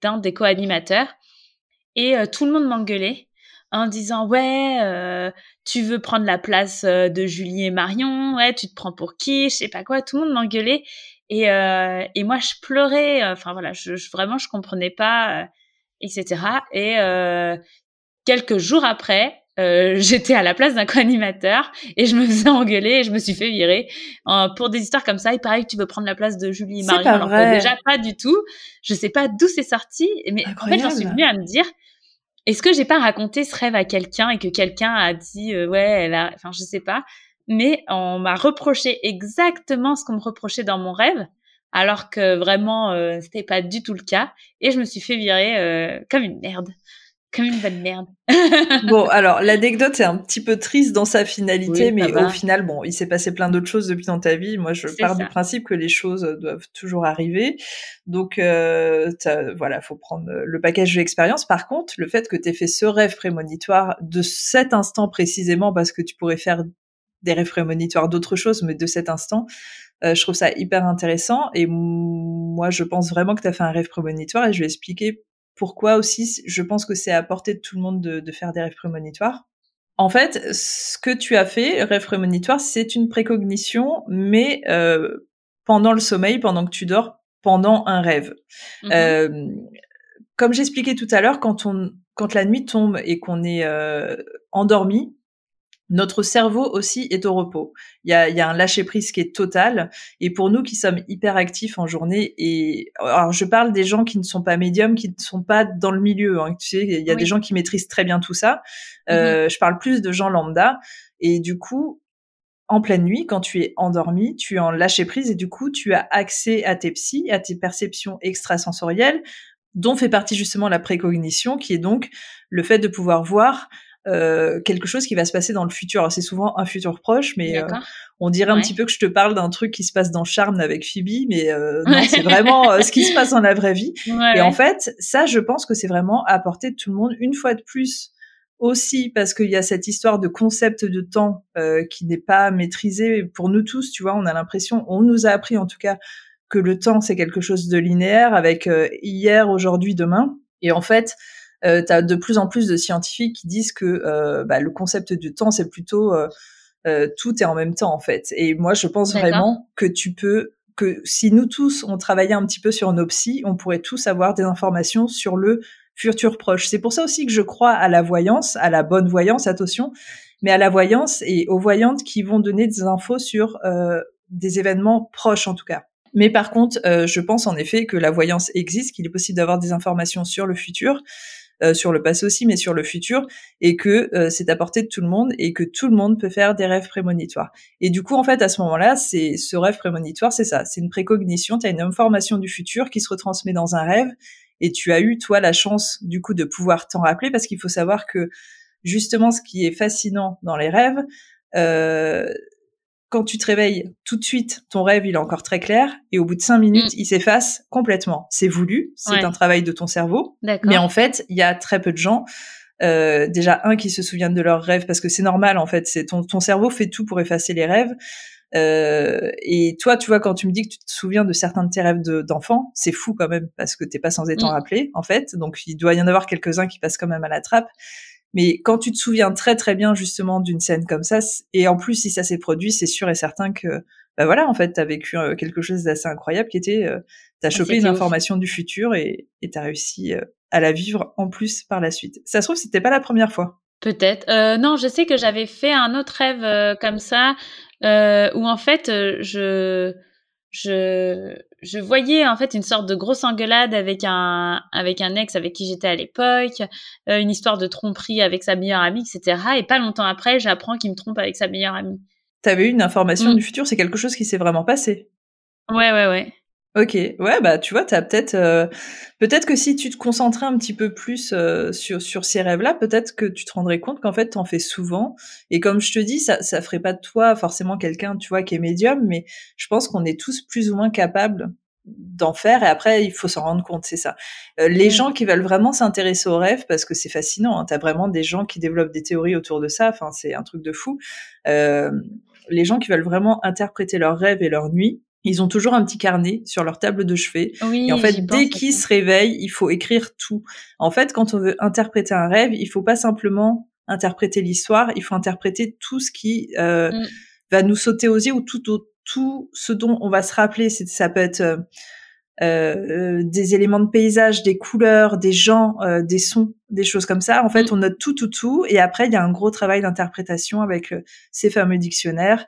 d'un des co-animateurs et tout le monde m'engueulait en disant ouais euh, tu veux prendre la place euh, de Julie et Marion ouais tu te prends pour qui je sais pas quoi tout le monde m'engueulait et euh, et moi je pleurais enfin voilà je, vraiment je comprenais pas etc et quelques jours après j'étais à la place d'un <laughs> co-animateur et je me faisais engueuler et je me suis fait virer pour des histoires comme ça. Il paraît que tu veux prendre la place de Julie et Marion. Pas alors vrai. déjà pas du tout. Je sais pas d'où c'est sorti, mais en fait j'en suis venue à me dire est-ce que j'ai pas raconté ce rêve à quelqu'un et que quelqu'un a dit euh, ouais, elle a, enfin je sais pas, mais on m'a reproché exactement ce qu'on me reprochait dans mon rêve, alors que vraiment euh, c'était pas du tout le cas, et je me suis fait virer euh, comme une merde comme une bonne merde. bon, <laughs> alors l'anecdote est un petit peu triste dans sa finalité, mais au final, bon, il s'est passé plein d'autres choses depuis dans ta vie. Moi, je pars du principe que les choses doivent toujours arriver. Donc, euh, voilà, faut prendre le package de l'expérience. Par contre, le fait que tu aies fait ce rêve prémonitoire de cet instant précisément, parce que tu pourrais faire des rêves prémonitoires d'autres choses, mais de cet instant, euh, je trouve ça hyper intéressant. Et moi, je pense vraiment que tu as fait un rêve prémonitoire et je vais expliquer pourquoi aussi je pense que c'est à portée de tout le monde de, faire des rêves prémonitoires. En fait, ce que tu as fait, rêve prémonitoire, c'est une précognition, mais euh, pendant le sommeil, pendant que tu dors, pendant un rêve. Mmh euh, comme j'expliquais tout à l'heure, quand on, quand la nuit tombe et qu'on est euh, endormi, notre cerveau aussi est au repos. Il y a, y a un lâcher prise qui est total. Et pour nous qui sommes hyper actifs en journée, et alors je parle des gens qui ne sont pas médiums, qui ne sont pas dans le milieu. Hein, tu sais, il y a des gens qui maîtrisent très bien tout ça. Mmh euh, Je parle plus de gens lambda. Et du coup, en pleine nuit, quand tu es endormi, tu es en lâcher prise et du coup, tu as accès à tes psys, à tes perceptions extrasensorielles, dont fait partie justement la précognition, qui est donc le fait de pouvoir voir euh, quelque chose qui va se passer dans le futur. C'est souvent un futur proche, mais euh, on dirait un petit peu que je te parle d'un truc qui se passe dans Charme avec Phoebe, mais euh, <laughs> non, c'est vraiment ce qui se passe dans la vraie vie. et en fait, ça, je pense que c'est vraiment à portée de tout le monde. Une fois de plus, aussi parce qu'il y a cette histoire de concept de temps qui n'est pas maîtrisé pour nous tous. Tu vois, on a l'impression, on nous a appris en tout cas que le temps c'est quelque chose de linéaire avec hier, aujourd'hui, demain. Et en fait, euh, tu as de plus en plus de scientifiques qui disent que euh, bah, le concept du temps, c'est plutôt euh, euh, tout est en même temps en fait. Et moi, je pense vraiment que tu peux que si nous tous on travaillait un petit peu sur nos psy, on pourrait tous avoir des informations sur le futur proche. C'est pour ça aussi que je crois à la voyance, à la bonne voyance, attention, mais à la voyance et aux voyantes qui vont donner des infos sur euh, des événements proches en tout cas. Mais par contre, euh, je pense en effet que la voyance existe, qu'il est possible d'avoir des informations sur le futur, euh, sur le passé aussi, mais sur le futur, et que euh, c'est à portée de tout le monde et que tout le monde peut faire des rêves prémonitoires. Et du coup, en fait, à ce moment-là, c'est ce rêve prémonitoire, c'est ça, c'est une précognition, tu as une information du futur qui se retransmet dans un rêve, et tu as eu, toi, la chance, du coup, de pouvoir t'en rappeler, parce qu'il faut savoir que, justement, ce qui est fascinant dans les rêves, euh, quand tu te réveilles tout de suite, ton rêve il est encore très clair et au bout de cinq minutes, mm. il s'efface complètement. C'est voulu, c'est un travail de ton cerveau, mais en fait, il y a très peu de gens euh, déjà un qui se souviennent de leurs rêves parce que c'est normal en fait. C'est ton, ton cerveau fait tout pour effacer les rêves. Euh, et toi, tu vois, quand tu me dis que tu te souviens de certains de tes rêves d'enfant, c'est fou quand même parce que t'es pas sans être en rappelé, en fait. Donc, il doit y en avoir quelques-uns qui passent quand même à la trappe. Mais quand tu te souviens très très bien justement d'une scène comme ça, et en plus si ça s'est produit, c'est sûr et certain que, bah voilà, en fait, t'as vécu euh, quelque chose d'assez incroyable qui était, euh, t'as ah, chopé une information du futur et t'as réussi euh, à la vivre en plus par la suite. Ça se trouve, c'était pas la première fois. Peut-être. Euh, non, je sais que j'avais fait un autre rêve comme ça, où en fait, je, je, je voyais en fait une sorte de grosse engueulade avec un, avec un ex avec qui j'étais à l'époque, euh, une histoire de tromperie avec sa meilleure amie, etc. Et pas longtemps après, j'apprends qu'il me trompe avec sa meilleure amie. T'avais eu une information mm. du futur, c'est quelque chose qui s'est vraiment passé? Ouais, ouais, ouais. Ok, ouais, bah tu vois, t'as peut-être, euh, peut-être que si tu te concentrais un petit peu plus euh, sur sur ces rêves-là, peut-être que tu te rendrais compte qu'en fait t'en fais souvent. Et comme je te dis, ça ça ferait pas de toi forcément quelqu'un, tu vois, qui est médium, mais je pense qu'on est tous plus ou moins capables d'en faire. Et après, il faut s'en rendre compte, c'est ça. Euh, les gens qui veulent vraiment s'intéresser aux rêves, parce que c'est fascinant, hein, t'as vraiment des gens qui développent des théories autour de ça. Enfin, c'est un truc de fou. les gens qui veulent vraiment interpréter leurs rêves et leurs nuits ils ont toujours un petit carnet sur leur table de chevet. et en fait, dès qu'ils se réveillent, il faut écrire tout. En fait, quand on veut interpréter un rêve, il faut pas simplement interpréter l'histoire, il faut interpréter tout ce qui euh, mm. va nous sauter aux yeux ou tout, tout ce dont on va se rappeler. Ça peut être euh, euh, des éléments de paysage, des couleurs, des gens, des sons, des choses comme ça. En fait, mm. on note tout, tout, tout. Et après, il y a un gros travail d'interprétation avec ces fameux dictionnaires.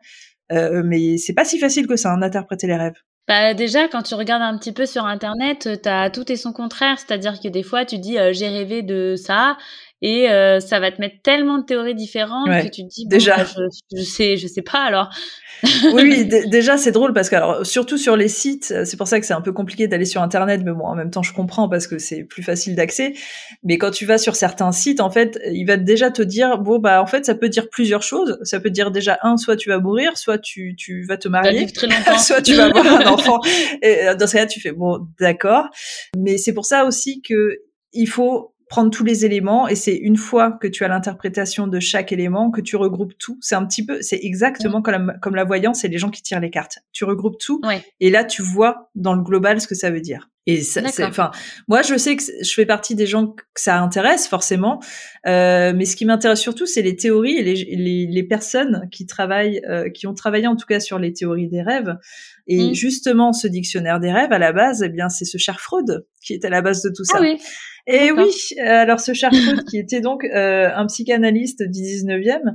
Euh, mais c'est pas si facile que ça, d'interpréter hein, les rêves. Bah déjà, quand tu regardes un petit peu sur Internet, tu as tout et son contraire. C'est-à-dire que des fois, tu dis euh, j'ai rêvé de ça et euh, ça va te mettre tellement de théories différentes que tu te dis déjà bah, je, je, sais je sais pas alors <laughs> oui, <laughs> déjà c'est drôle parce que alors surtout sur les sites, c'est pour ça que c'est un peu compliqué d'aller sur internet, mais bon en même temps je comprends parce que c'est plus facile d'accès. Mais quand tu vas sur certains sites, en fait, il va déjà te dire bon bah en fait ça peut dire plusieurs choses. Ça peut dire déjà un, soit tu vas mourir, soit tu tu vas te marier, <laughs> soit tu vas avoir un enfant. Et dans ce cas-là tu fais bon d'accord. Mais c'est pour ça aussi que il faut prendre tous les éléments et c'est une fois que tu as l'interprétation de chaque élément que tu regroupes tout. C'est un petit peu, c'est exactement mm. comme, la, comme la voyance et les gens qui tirent les cartes. Tu regroupes tout et là tu vois dans le global ce que ça veut dire. Et ça, enfin, moi je sais que je fais partie des gens que ça intéresse forcément, euh, mais ce qui m'intéresse surtout c'est les théories et les, les, les personnes qui travaillent, euh, qui ont travaillé en tout cas sur les théories des rêves. Et mm. justement, ce dictionnaire des rêves à la base, eh bien c'est ce cher Freud qui est à la base de tout ah ça. oui. Et oui, euh, alors ce cher Freud, <laughs> qui était donc euh, un psychanalyste du 19e,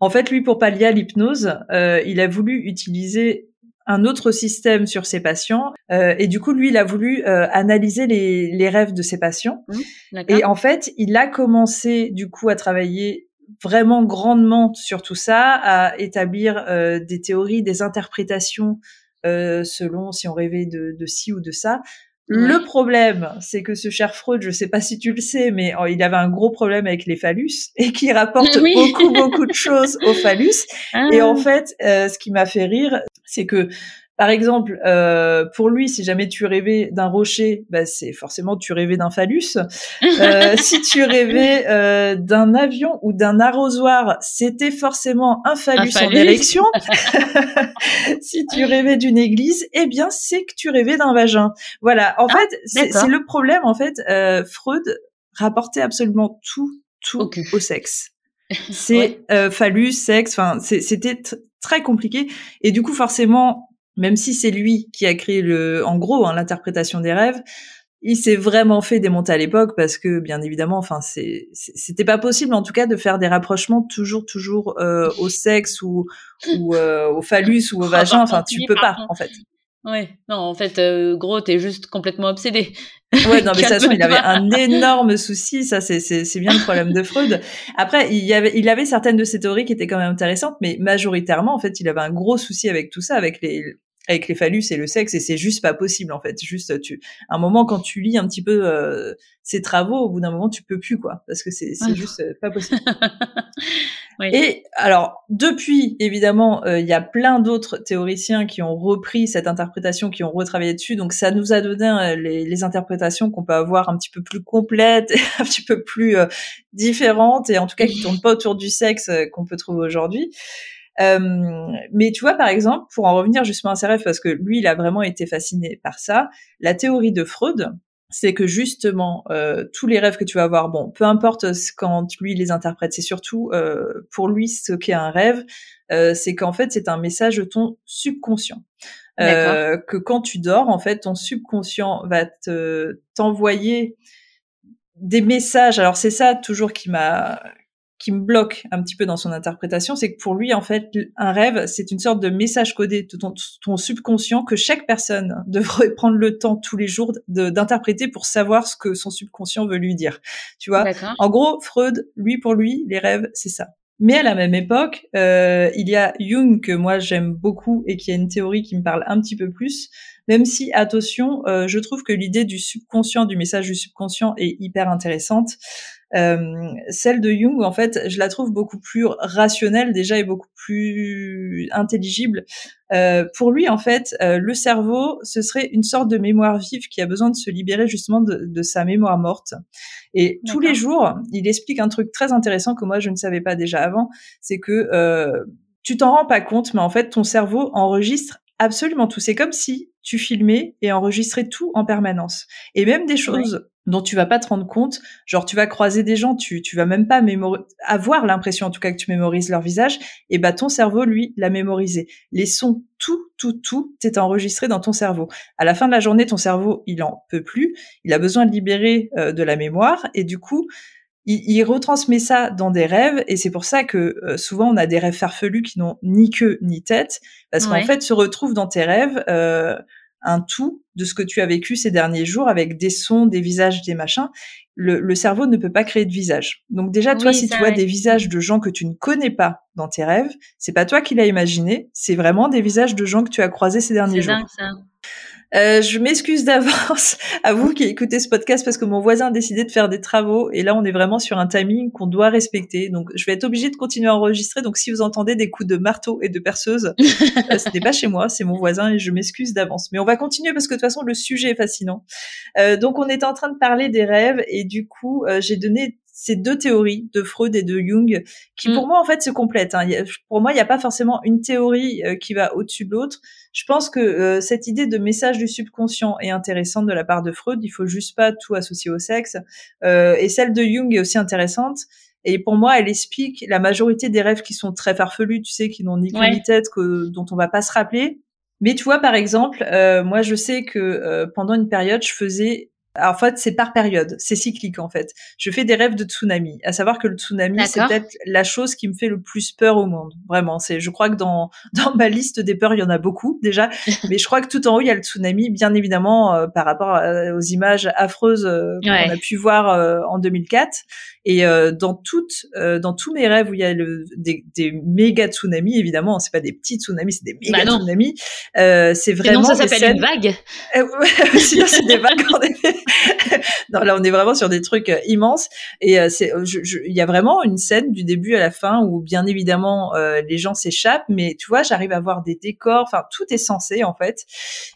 en fait, lui, pour pallier à l'hypnose, euh, il a voulu utiliser un autre système sur ses patients. et du coup, lui, il a voulu analyser les, les, rêves de ses patients. Mmh, et en fait, il a commencé, du coup, à travailler vraiment grandement sur tout ça, à établir des théories, des interprétations selon si on rêvait de, de ci ou de ça. Le problème, c'est que ce cher Freud, je sais pas si tu le sais, mais oh, il avait un gros problème avec les phallus <laughs> et qui rapporte beaucoup beaucoup de choses aux phallus. Et en ah. fait, euh, ce qui m'a fait rire, c'est que par exemple, euh, pour lui, si jamais tu rêvais d'un rocher, bah, c'est forcément tu rêvais d'un phallus. Euh, <laughs> si tu rêvais euh, d'un avion ou d'un arrosoir, c'était forcément un phallus, en érection. <laughs> <laughs> si tu rêvais d'une église, eh bien, c'est que tu rêvais d'un vagin. Voilà. En ah, fait, c'est le problème. En fait, euh, Freud rapportait absolument tout, tout au sexe. C'est euh, phallus, sexe. Enfin, c'était très compliqué. Et du coup, forcément, même si c'est lui qui a créé le, en gros, hein, l'interprétation des rêves, il s'est vraiment fait démonter à l'époque parce que, bien évidemment, enfin, c'est, c'était pas possible, en tout cas, de faire des rapprochements toujours, toujours euh, au sexe ou, ou euh, au phallus ou au <laughs> vagin. Enfin, tu peux pas, en fait. Ouais, non, en fait, euh, gros, t'es juste complètement obsédé. Ouais, non, mais ça, il avait un énorme souci. Ça, c'est, c'est, c'est bien le problème de Freud. Après, il y avait, il avait certaines de ses théories qui étaient quand même intéressantes, mais majoritairement, en fait, il avait un gros souci avec tout ça, avec les, avec les phallus et le sexe et c'est juste pas possible en fait juste tu un moment quand tu lis un petit peu euh, ses travaux au bout d'un moment tu peux plus quoi parce que c'est c'est juste euh, pas possible <laughs> Et alors, depuis, évidemment, euh, il y a plein d'autres théoriciens qui ont repris cette interprétation, qui ont retravaillé dessus. Donc, ça nous a donné euh, les, interprétations qu'on peut avoir un petit peu plus complètes, <laughs> un petit peu plus euh, différentes, et en tout cas qui tournent pas autour du sexe qu'on peut trouver aujourd'hui. mais tu vois, par exemple, pour en revenir justement à rêves, parce que lui, il a vraiment été fasciné par ça, la théorie de Freud, c'est que justement euh, tous les rêves que tu vas avoir, bon, peu importe quand lui les interprète, c'est surtout euh, pour lui ce qu'est un rêve, euh, c'est qu'en fait c'est un message de ton subconscient. que quand tu dors, en fait, ton subconscient va te t'envoyer des messages. Alors c'est ça toujours qui m'a qui me bloque un petit peu dans son interprétation, c'est que pour lui, en fait, un rêve, c'est une sorte de message codé de ton, subconscient que chaque personne <laughs> devrait prendre le temps tous les jours d'interpréter pour savoir ce que son subconscient veut lui dire. Tu vois? En gros, Freud, lui, pour lui, les rêves, c'est ça. Mais à la même époque, euh, il y a Jung que moi j'aime beaucoup et qui a une théorie qui me parle un petit peu plus. Même si, attention, euh, je trouve que l'idée du subconscient, du message du subconscient est hyper intéressante. Euh, celle de Jung, en fait, je la trouve beaucoup plus rationnelle déjà et beaucoup plus intelligible. Euh, pour lui, en fait, euh, le cerveau, ce serait une sorte de mémoire vive qui a besoin de se libérer justement de, de sa mémoire morte. Et tous les jours, il explique un truc très intéressant que moi je ne savais pas déjà avant, c'est que euh, tu t'en rends pas compte, mais en fait, ton cerveau enregistre absolument tout. C'est comme si tu filmais et enregistrais tout en permanence. Et même des choses dont tu vas pas te rendre compte. Genre, tu vas croiser des gens, tu, tu vas même pas avoir l'impression, en tout cas, que tu mémorises leur visage. Et bah, ton cerveau, lui, l'a mémorisé. Les sons, tout, tout, tout est enregistré dans ton cerveau. À la fin de la journée, ton cerveau, il en peut plus. Il a besoin de libérer euh, de la mémoire. Et du coup, il, il, retransmet ça dans des rêves. Et c'est pour ça que euh, souvent, on a des rêves farfelus qui n'ont ni queue ni tête. Parce qu'en fait, se retrouve dans tes rêves, euh, un tout de ce que tu as vécu ces derniers jours avec des sons, des visages, des machins. Le, cerveau ne peut pas créer de visage. Donc déjà, toi, si tu vois des visages de gens que tu ne connais pas dans tes rêves, c'est pas toi qui l'as imaginé, c'est vraiment des visages de gens que tu as croisés ces derniers jours. Dingue, ça. Euh, je m'excuse d'avance <laughs> à vous qui écoutez ce podcast parce que mon voisin a décidé de faire des travaux et là on est vraiment sur un timing qu'on doit respecter. Donc je vais être obligée de continuer à enregistrer. Donc si vous entendez des coups de marteau et de perceuse, <laughs> euh, ce n'est pas chez moi, c'est mon voisin et je m'excuse d'avance. Mais on va continuer parce que de toute façon le sujet est fascinant. Euh, donc on était en train de parler des rêves et du coup j'ai donné ces deux théories de Freud et de Jung qui pour mm. moi en fait se complètent. Hein. pour moi il n'y a pas forcément une théorie qui va au-dessus de l'autre. Je pense que euh, cette idée de message du subconscient est intéressante de la part de Freud. Il faut juste pas tout associer au sexe. Euh, et celle de Jung est aussi intéressante. Et pour moi, elle explique la majorité des rêves qui sont très farfelus, tu sais, qui n'ont ni queue ni tête, que, dont on va pas se rappeler. Mais tu vois, par exemple, euh, moi, je sais que pendant une période, je faisais alors, en fait, c'est par période, c'est cyclique en fait. Je fais des rêves de tsunami, à savoir que le tsunami, c'est peut-être la chose qui me fait le plus peur au monde. Vraiment, c'est. Je crois que dans <laughs> dans ma liste des peurs, il y en a beaucoup déjà, <laughs> mais je crois que tout en haut, il y a le tsunami, bien évidemment, euh, par rapport aux images affreuses euh, qu'on a pu voir euh, en 2004. Et dans toutes, dans tous mes rêves où il y a le, des, des méga tsunamis, évidemment, c'est pas des petits tsunamis, c'est des méga bah tsunamis. c'est vraiment. Sinon, ça s'appelle une vague. <laughs> sinon, c'est des vagues en effet. non, là, on est vraiment sur des trucs euh, immenses. Et euh, c'est, il y a vraiment une scène du début à la fin où, bien évidemment, euh, les gens s'échappent, mais tu vois, j'arrive à voir des décors. Enfin, tout est censé en fait.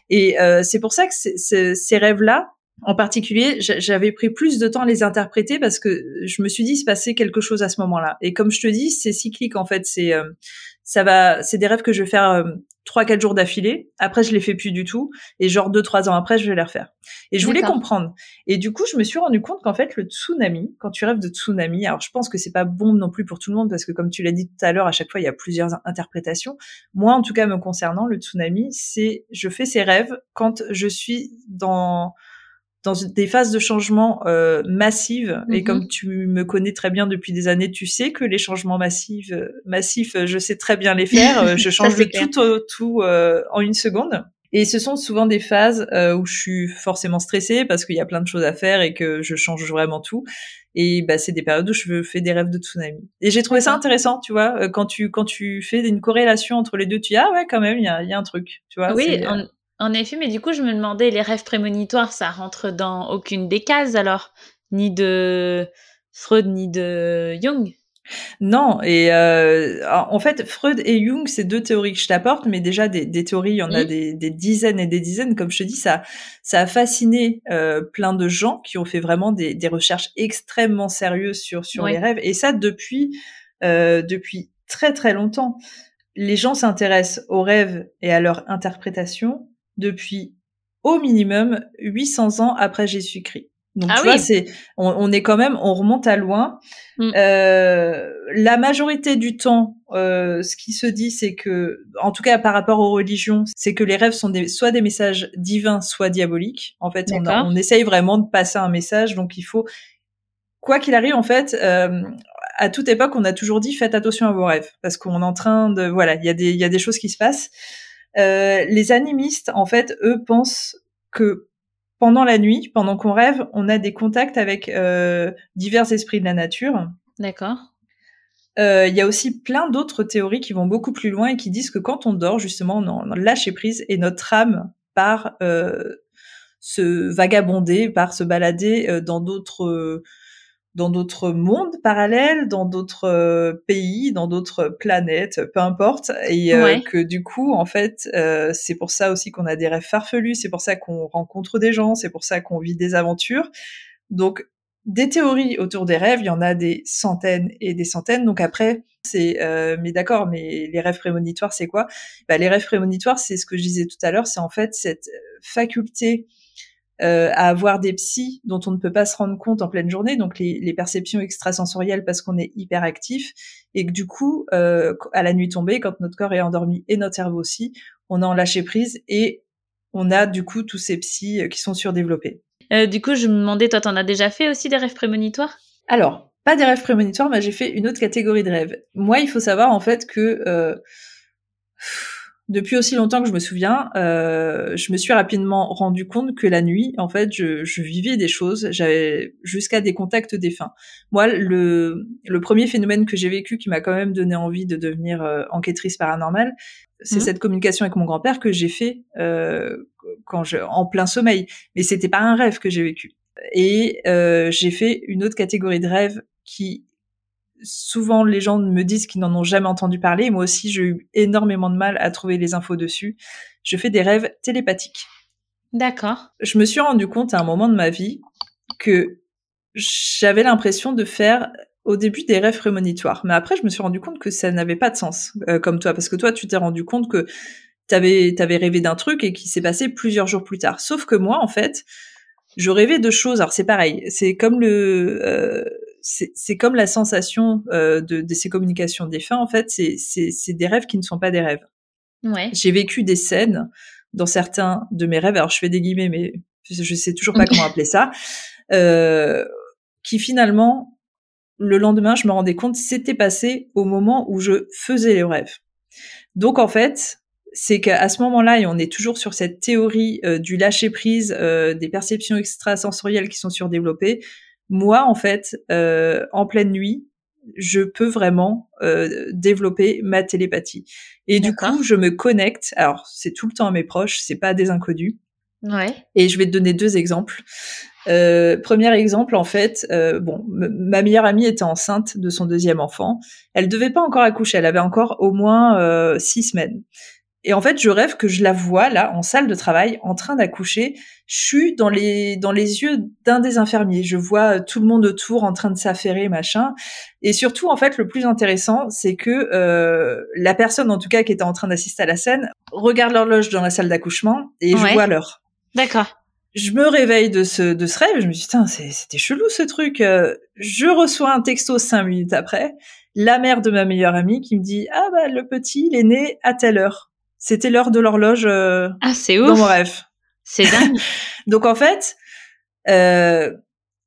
Et c'est pour ça que ces rêves-là, en particulier, j'avais pris plus de temps à les interpréter parce que je me suis dit, il se passait quelque chose à ce moment-là. Et comme je te dis, c'est cyclique en fait. C'est ça va, c'est des rêves que je vais faire trois quatre jours d'affilée. Après, je les fais plus du tout. Et genre deux trois ans après, je vais les refaire. Et je voulais comprendre. Et du coup, je me suis rendu compte qu'en fait, le tsunami, quand tu rêves de tsunami, alors je pense que c'est pas bon non plus pour tout le monde parce que comme tu l'as dit tout à l'heure, à chaque fois, il y a plusieurs interprétations. Moi, en tout cas, me concernant, le tsunami, c'est je fais ces rêves quand je suis dans dans des phases de changement euh, massives et comme mm-hmm. tu me connais très bien depuis des années, tu sais que les changements massifs, euh, massifs, je sais très bien les faire. Euh, je <laughs> change de tout au tout euh, en une seconde. Et ce sont souvent des phases où je suis forcément stressée parce qu'il y a plein de choses à faire et que je change vraiment tout. Et bah, c'est des périodes où je fais des rêves de tsunami. Et j'ai trouvé ça intéressant, tu vois, quand tu quand tu fais une corrélation entre les deux, tu dis ah ouais quand même il y a, y a un truc, tu vois. Oui, en effet, mais du coup, je me demandais, les rêves prémonitoires, ça rentre dans aucune des cases alors? Ni de Freud, ni de Jung? Non, et euh, en fait, Freud et Jung, c'est deux théories que je t'apporte, mais déjà des, théories, il y en a des, dizaines et des dizaines. Comme je te dis, ça, ça a fasciné euh, plein de gens qui ont fait vraiment des, recherches extrêmement sérieuses sur sur les rêves, et ça depuis euh, depuis très très longtemps. Les gens s'intéressent aux rêves et à leur interprétation depuis au minimum 800 ans après Jésus-Christ. Donc ah tu vois, c'est on, est quand même, on remonte à loin. Mm. Euh, la majorité du temps, euh, ce qui se dit, c'est que, en tout cas par rapport aux religions, c'est que les rêves sont des, soit des messages divins, soit diaboliques. En fait, on, on, essaye vraiment de passer un message, donc il faut, quoi qu'il arrive, en fait, euh, à toute époque, on a toujours dit faites attention à vos rêves, parce qu'on est en train de, voilà, il y a des, il y a des choses qui se passent. Euh, les animistes, en fait, eux pensent que pendant la nuit, pendant qu'on rêve, on a des contacts avec euh, divers esprits de la nature. D'accord. Euh, il y a aussi plein d'autres théories qui vont beaucoup plus loin et qui disent que quand on dort, justement, on, en, lâche prise et notre âme part se vagabonder, part se balader dans d'autres dans d'autres mondes parallèles, dans d'autres euh, pays, dans d'autres planètes, peu importe, et euh, que du coup, en fait, euh, c'est pour ça aussi qu'on a des rêves farfelus, c'est pour ça qu'on rencontre des gens, c'est pour ça qu'on vit des aventures. Donc, des théories autour des rêves, il y en a des centaines et des centaines. Donc après, c'est, mais d'accord, mais les rêves prémonitoires, c'est quoi? Bah, Les rêves prémonitoires, c'est ce que je disais tout à l'heure, c'est en fait cette faculté euh, à avoir des psys dont on ne peut pas se rendre compte en pleine journée, donc les, les perceptions extrasensorielles parce qu'on est hyper actif, et que du coup, euh, à la nuit tombée, quand notre corps est endormi et notre cerveau aussi, on a en lâché prise et on a du coup tous ces psys euh, qui sont surdéveloppés. Euh, du coup, je me demandais, toi, t'en as déjà fait aussi des rêves prémonitoires? Alors, pas des rêves prémonitoires, mais j'ai fait une autre catégorie de rêves. Moi, il faut savoir en fait que euh, depuis aussi longtemps que je me souviens, euh, je me suis rapidement rendu compte que la nuit, en fait, je, je vivais des choses, j'avais jusqu'à des contacts défunts. Moi, le, le premier phénomène que j'ai vécu qui m'a quand même donné envie de devenir euh, enquêtrice paranormale, c'est mmh. cette communication avec mon grand-père que j'ai fait euh, quand je, en plein sommeil. Mais c'était pas un rêve que j'ai vécu. Et euh, j'ai fait une autre catégorie de rêve qui souvent les gens me disent qu'ils n'en ont jamais entendu parler. Moi aussi, j'ai eu énormément de mal à trouver les infos dessus. Je fais des rêves télépathiques. D'accord. Je me suis rendu compte à un moment de ma vie que j'avais l'impression de faire au début des rêves prémonitoires. Mais après, je me suis rendu compte que ça n'avait pas de sens, euh, comme toi, parce que toi, tu t'es rendu compte que t'avais avais rêvé d'un truc et qui s'est passé plusieurs jours plus tard. Sauf que moi, en fait, je rêvais de choses. Alors c'est pareil, c'est comme le euh, c'est comme la sensation euh, de, de, ces communications défunts. En fait, c'est des rêves qui ne sont pas des rêves. Ouais. J'ai vécu des scènes dans certains de mes rêves. Alors, je fais des guillemets, mais je sais toujours pas <laughs> comment appeler ça. Euh, qui finalement, le lendemain, je me rendais compte, c'était passé au moment où je faisais les rêves. Donc, en fait, c'est qu'à ce moment-là, et on est toujours sur cette théorie euh, du lâcher prise, des perceptions extrasensorielles qui sont surdéveloppées, moi, en fait, euh, en pleine nuit, je peux vraiment euh, développer ma télépathie. Et du coup, je me connecte. Alors, c'est tout le temps à mes proches, c'est pas des inconnus. Ouais. Et je vais te donner deux exemples. Euh, premier exemple, en fait, euh, bon, ma meilleure amie était enceinte de son deuxième enfant. Elle devait pas encore accoucher, elle avait encore au moins euh, six semaines. Et en fait, je rêve que je la vois là en salle de travail en train d'accoucher. Je suis dans les dans les yeux d'un des infirmiers. Je vois tout le monde autour en train de s'affairer, machin. Et surtout, en fait, le plus intéressant, c'est que euh, la personne, en tout cas, qui était en train d'assister à la scène, regarde l'horloge dans la salle d'accouchement et je vois l'heure. D'accord. Je me réveille de ce de ce rêve. Je me dis putain, c'était chelou ce truc. Euh, je reçois un texto cinq minutes après. La mère de ma meilleure amie qui me dit ah bah le petit il est né à telle heure. C'était l'heure de l'horloge euh, ah, c'est dans mon rêve. C'est dingue. <laughs> Donc en fait, euh,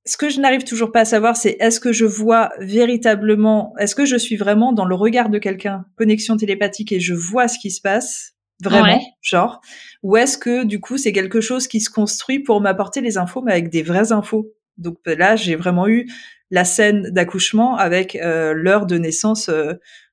ce que je n'arrive toujours pas à savoir, c'est est-ce que je vois véritablement, est-ce que je suis vraiment dans le regard de quelqu'un, connexion télépathique, et je vois ce qui se passe vraiment, genre, ou est-ce que du coup c'est quelque chose qui se construit pour m'apporter les infos, mais avec des vraies infos? Donc là, j'ai vraiment eu la scène d'accouchement avec euh, l'heure de naissance euh,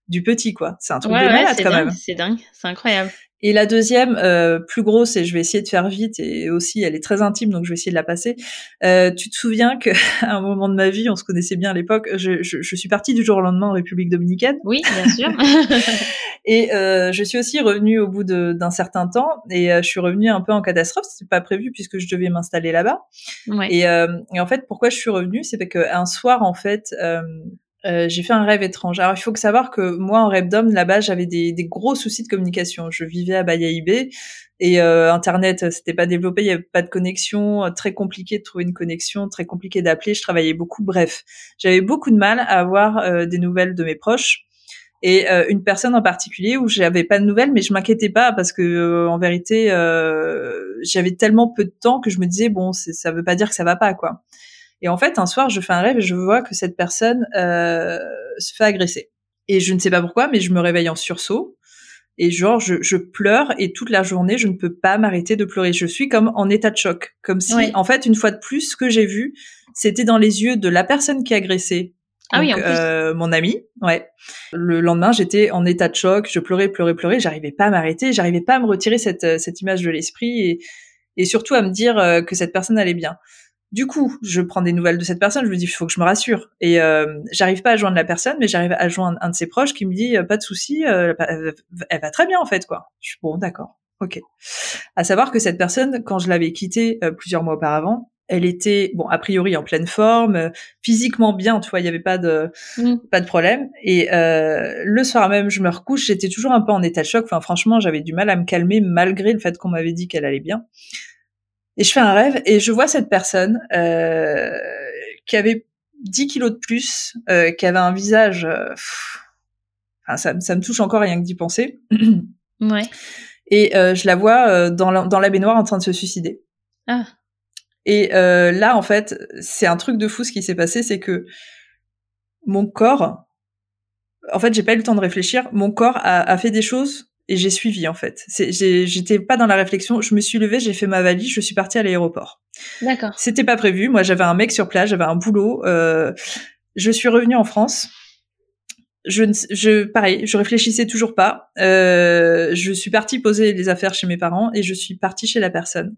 du petit, quoi. C'est un truc de malade quand même. C'est dingue, c'est incroyable. Et la deuxième, euh, plus grosse, et je vais essayer de faire vite, et aussi elle est très intime, donc je vais essayer de la passer. Euh, tu te souviens qu'à <laughs> un moment de ma vie, on se connaissait bien à l'époque, je, je, je, suis partie du jour au lendemain en République dominicaine. Oui, bien sûr. <laughs> et euh, je suis aussi revenue au bout d'un certain temps, et euh, je suis revenue un peu en catastrophe, c'était pas prévu puisque je devais m'installer là-bas. Ouais. Et, euh, et, en fait, pourquoi je suis revenue, c'est parce qu'un soir, en fait, euh, euh, j'ai fait un rêve étrange. Alors il faut que savoir que moi en d'homme là-bas j'avais des, des, gros soucis de communication. Je vivais à Bayaïbé et euh, internet c'était pas développé, il y avait pas de connexion, euh, très compliqué de trouver une connexion, très compliqué d'appeler. Je travaillais beaucoup. Bref, j'avais beaucoup de mal à avoir euh, des nouvelles de mes proches et une personne en particulier où j'avais pas de nouvelles mais je m'inquiétais pas parce que en vérité j'avais tellement peu de temps que je me disais bon ça veut pas dire que ça va pas quoi. Et en fait, un soir, je fais un rêve et je vois que cette personne euh, se fait agresser. Et je ne sais pas pourquoi, mais je me réveille en sursaut. Et genre, je, je pleure et toute la journée, je ne peux pas m'arrêter de pleurer. Je suis comme en état de choc. Comme si, en fait, une fois de plus, ce que j'ai vu, c'était dans les yeux de la personne qui a agressé ah oui, en plus. Euh, mon ami, ouais. Le lendemain, j'étais en état de choc, je pleurais, pleurais, pleurais, j'arrivais pas à m'arrêter, j'arrivais pas à me retirer cette, cette image de l'esprit et, et surtout à me dire euh, que cette personne allait bien. Du coup, je prends des nouvelles de cette personne, je me dis il faut que je me rassure. Et euh, j'arrive pas à joindre la personne, mais j'arrive à joindre un de ses proches qui me dit pas de souci, euh, elle va très bien en fait quoi. Je suis bon, d'accord, ok. À savoir que cette personne, quand je l'avais quittée euh, plusieurs mois auparavant, elle était bon a priori en pleine forme, euh, physiquement bien, tu vois, il y avait pas de mm. pas de problème. Et euh, le soir même, je me recouche, j'étais toujours un peu en état de choc. Enfin, franchement, j'avais du mal à me calmer malgré le fait qu'on m'avait dit qu'elle allait bien. Et je fais un rêve et je vois cette personne euh, qui avait 10 kilos de plus, euh, qui avait un visage... Euh, enfin, ça, ça, me touche encore rien que d'y penser. <clears throat> ouais. Et euh, je la vois euh, dans, la, dans la baignoire en train de se suicider. Ah. Et euh, là, en fait, c'est un truc de fou ce qui s'est passé, c'est que mon corps, en fait, j'ai pas eu le temps de réfléchir. Mon corps a, a fait des choses et j'ai suivi en fait. J'étais pas dans la réflexion. Je me suis levée, j'ai fait ma valise, je suis partie à l'aéroport. D'accord. C'était pas prévu. Moi, j'avais un mec sur place, j'avais un boulot. Euh, je suis revenue en France. Je, je, pareil, je réfléchissais toujours pas. Euh, je suis partie poser les affaires chez mes parents et je suis partie chez la personne.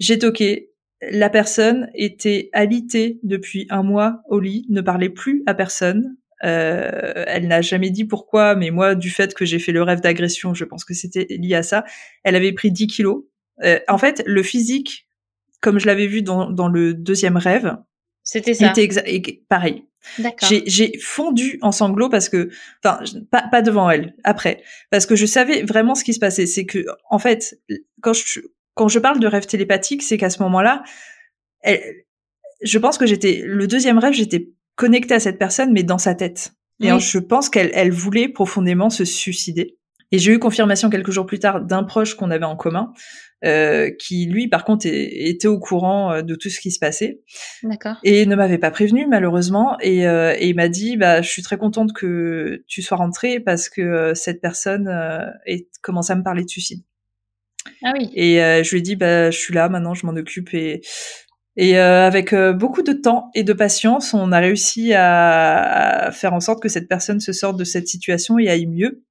J'ai toqué. La personne était alitée depuis un mois au lit, ne parlait plus à personne. Euh, elle n'a jamais dit pourquoi, mais moi, du fait que j'ai fait le rêve d'agression, je pense que c'était lié à ça. Elle avait pris 10 kilos. Euh, en fait, le physique, comme je l'avais vu dans, dans le deuxième rêve, c'était ça. Était pareil. J'ai fondu en sanglots parce que, enfin, pas, pas devant elle, après, parce que je savais vraiment ce qui se passait. C'est que, en fait, quand je quand je parle de rêve télépathique, c'est qu'à ce moment-là, je pense que j'étais le deuxième rêve, j'étais connectée à cette personne, mais dans sa tête. Et je pense qu'elle elle voulait profondément se suicider. Et j'ai eu confirmation quelques jours plus tard d'un proche qu'on avait en commun, euh, qui lui, par contre, était au courant euh, de tout ce qui se passait. D'accord. Et ne m'avait pas prévenu malheureusement. Et, euh, et il m'a dit, bah, je suis très contente que tu sois rentrée parce que euh, cette personne est, commence à me parler de suicide. Ah oui. Et je lui ai dit, bah, je suis là maintenant, je m'en occupe et et euh, avec euh, beaucoup de temps et de patience, on a réussi à, faire en sorte que cette personne se sorte de cette situation et aille mieux.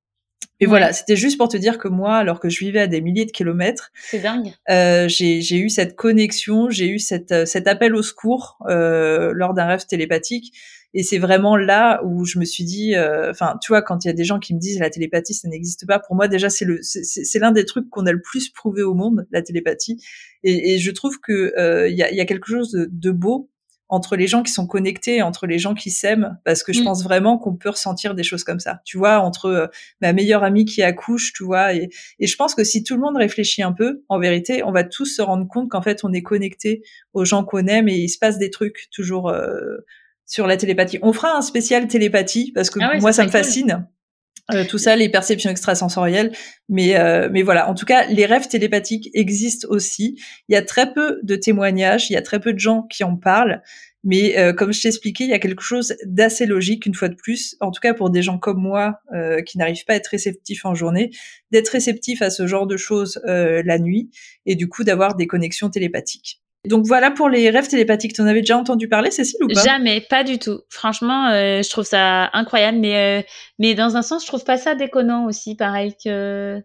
Et voilà, c'était juste pour te dire que moi, alors que je vivais à des milliers de kilomètres, c'est dingue. Euh, j'ai eu cette connexion, j'ai eu cette, euh, cet appel au secours euh, lors d'un rêve télépathique et c'est vraiment là où je me suis dit, euh, enfin, tu vois, quand il y a des gens qui me disent la télépathie, ça n'existe pas. Pour moi, déjà, c'est le, c'est l'un des trucs qu'on a le plus prouvé au monde, la télépathie. Et, et je trouve que euh, il y, a, y, a, quelque chose de, de, beau entre les gens qui sont connectés, entre les gens qui s'aiment, parce que je mm. pense vraiment qu'on peut ressentir des choses comme ça. Tu vois, entre euh, ma meilleure amie qui accouche, tu vois, et, et, je pense que si tout le monde réfléchit un peu, en vérité, on va tous se rendre compte qu'en fait, on est connecté aux gens qu'on aime et il se passe des trucs toujours sur la télépathie. On fera un spécial télépathie parce que ah moi ça, me fascine. Euh, tout ça, les perceptions extrasensorielles, mais euh, mais voilà. En tout cas, les rêves télépathiques existent aussi. Il y a très peu de témoignages, il y a très peu de gens qui en parlent, mais euh, comme je t'ai expliqué, il y a quelque chose d'assez logique une fois de plus. En tout cas, pour des gens comme moi qui n'arrivent pas à être réceptifs en journée, d'être réceptifs à ce genre de choses la nuit et du coup d'avoir des connexions télépathiques. Donc voilà pour les rêves télépathiques. Tu en avais déjà entendu parler, Cécile, ou pas? Jamais, pas du tout. Franchement, euh, je trouve ça incroyable, mais euh, mais dans un sens, je trouve pas ça déconnant aussi, pareil que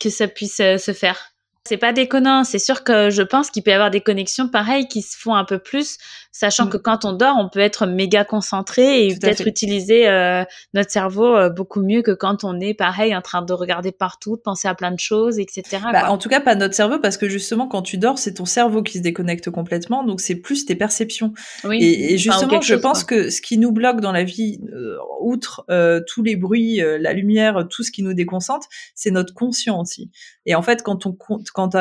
que ça puisse se faire. C'est pas déconnant. C'est sûr que je pense qu'il peut y avoir des connexions pareilles qui se font un peu plus, sachant que mm. quand on dort, on peut être méga concentré et peut-être utiliser euh, notre cerveau euh, beaucoup mieux que quand on est pareil en train de regarder partout, de penser à plein de choses, etc. Bah, en tout cas, pas notre cerveau parce que justement, quand tu dors, c'est ton cerveau qui se déconnecte complètement, donc c'est plus tes perceptions. Oui. Et, justement, je pense que ce qui nous bloque dans la vie, euh, outre tous les bruits, la lumière, tout ce qui nous déconcentre, c'est notre conscient aussi. Et en fait, quand on quand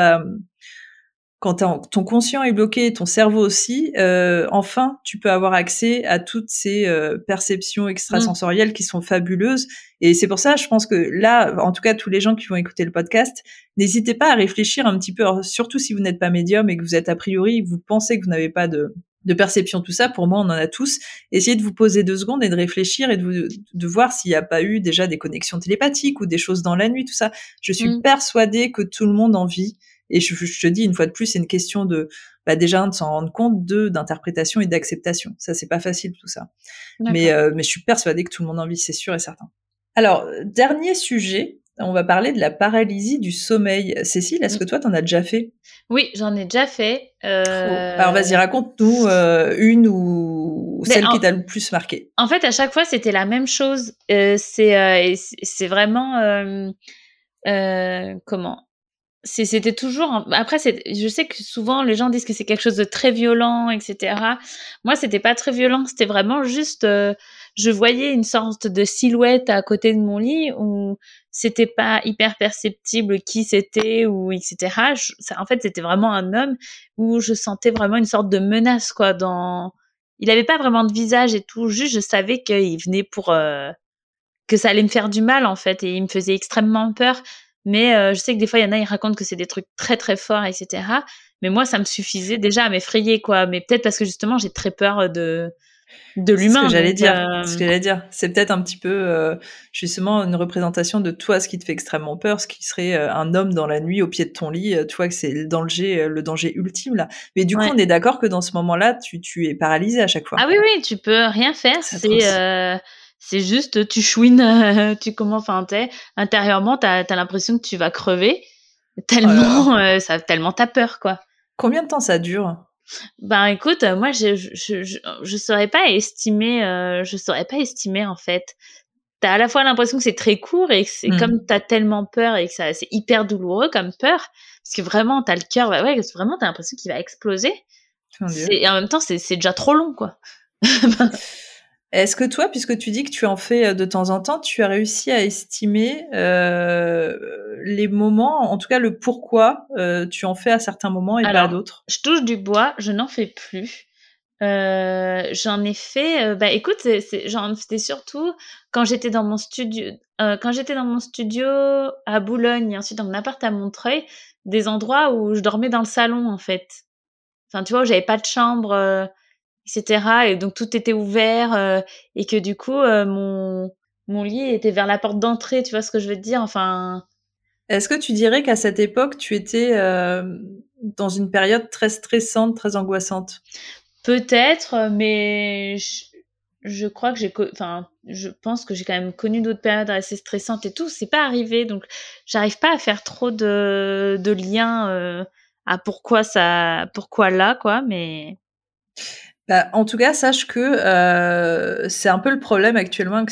ton conscient est bloqué, ton cerveau aussi, euh, enfin, tu peux avoir accès à toutes ces euh, perceptions extrasensorielles qui sont fabuleuses. Et c'est pour ça, je pense que là, en tout cas, tous les gens qui vont écouter le podcast, n'hésitez pas à réfléchir un petit peu, surtout si vous n'êtes pas médium et que vous êtes a priori, vous pensez que vous n'avez pas de, de perception, tout ça, pour moi, on en a tous. Essayez de vous poser deux secondes et de réfléchir et de, de voir s'il n'y a pas eu déjà des connexions télépathiques ou des choses dans la nuit, tout ça. Je suis mm. persuadée que tout le monde en vit. Et je, te dis une fois de plus, c'est une question de bah déjà de s'en rendre compte, d'interprétation et d'acceptation. Ça, c'est pas facile tout ça. Mais euh, mais je suis persuadée que tout le monde en vit, c'est sûr et certain. Alors dernier sujet, on va parler de la paralysie du sommeil. Cécile, est-ce mm. que toi, t'en as déjà fait? Oui, j'en ai déjà fait. Euh... Alors vas-y, raconte-nous euh, une ou celle qui t'a le plus marqué. En fait, à chaque fois, c'était la même chose. Euh, c'est c'est vraiment comment? C'était toujours après je sais que souvent les gens disent que c'est quelque chose de très violent etc moi c'était pas très violent c'était vraiment juste je voyais une sorte de silhouette à côté de mon lit où c'était pas hyper perceptible qui c'était ou etc. en fait, c'était vraiment un homme où je sentais vraiment une sorte de menace quoi. Dans, il avait pas vraiment de visage et tout, juste je savais qu'il venait pour euh, que ça allait me faire du mal en fait et il me faisait extrêmement peur. Mais euh, je sais que des fois il y en a ils racontent que c'est des trucs très très forts etc. Mais moi ça me suffisait déjà à m'effrayer quoi. Mais peut-être parce que justement j'ai très peur de de l'humain. Ce que j'allais dire. Euh, ce que j'allais dire. C'est peut-être un petit peu euh, justement une représentation de toi, ce qui te fait extrêmement peur, ce qui serait euh, un homme dans la nuit au pied de ton lit. tu vois que c'est le danger, le danger ultime là. Mais du coup, on est d'accord que dans ce moment-là, tu, tu es paralysé à chaque fois. Ah oui, oui, tu peux rien faire. C'est c'est juste tu chouines, tu comment, enfin, intérieurement, t'as as, l'impression que tu vas crever tellement, oh ça, tellement t'as peur quoi. Combien de temps ça dure? Ben écoute, moi je je je, je saurais pas estimer, euh, je saurais pas estimer en fait. T'as à la fois l'impression que c'est très court et que c'est mmh. comme t'as tellement peur et que ça c'est hyper douloureux comme peur, parce que vraiment t'as le cœur, bah ouais, vraiment t'as l'impression qu'il va exploser. Et en même temps c'est c'est déjà trop long quoi. <laughs> Est-ce que toi, puisque tu dis que tu en fais euh, de temps en temps, tu as réussi à estimer euh, les moments, en tout cas le pourquoi euh, tu en fais à certains moments et pas à d'autres? Je touche du bois, je n'en fais plus. Euh, j'en ai fait, euh, bah écoute, j'en faisais surtout quand j'étais dans mon studio, euh, quand j'étais dans mon studio à Boulogne et ensuite dans mon appart à Montreuil, des endroits où je dormais dans le salon en fait. Enfin, tu vois, j'avais pas de chambre etc. Et donc tout était ouvert euh, et que du coup euh, mon mon lit était vers la porte d'entrée. Tu vois ce que je veux te dire? Enfin. Est-ce que tu dirais qu'à cette époque tu étais euh, dans une période très stressante, très angoissante? Peut-être, mais je, je crois que j'ai, enfin, je pense que j'ai quand même connu d'autres périodes assez stressantes et tout. C'est pas arrivé, donc j'arrive pas à faire trop de, de liens à pourquoi ça, pourquoi là, quoi. Mais bah, en tout cas, sache que euh, c'est un peu le problème actuellement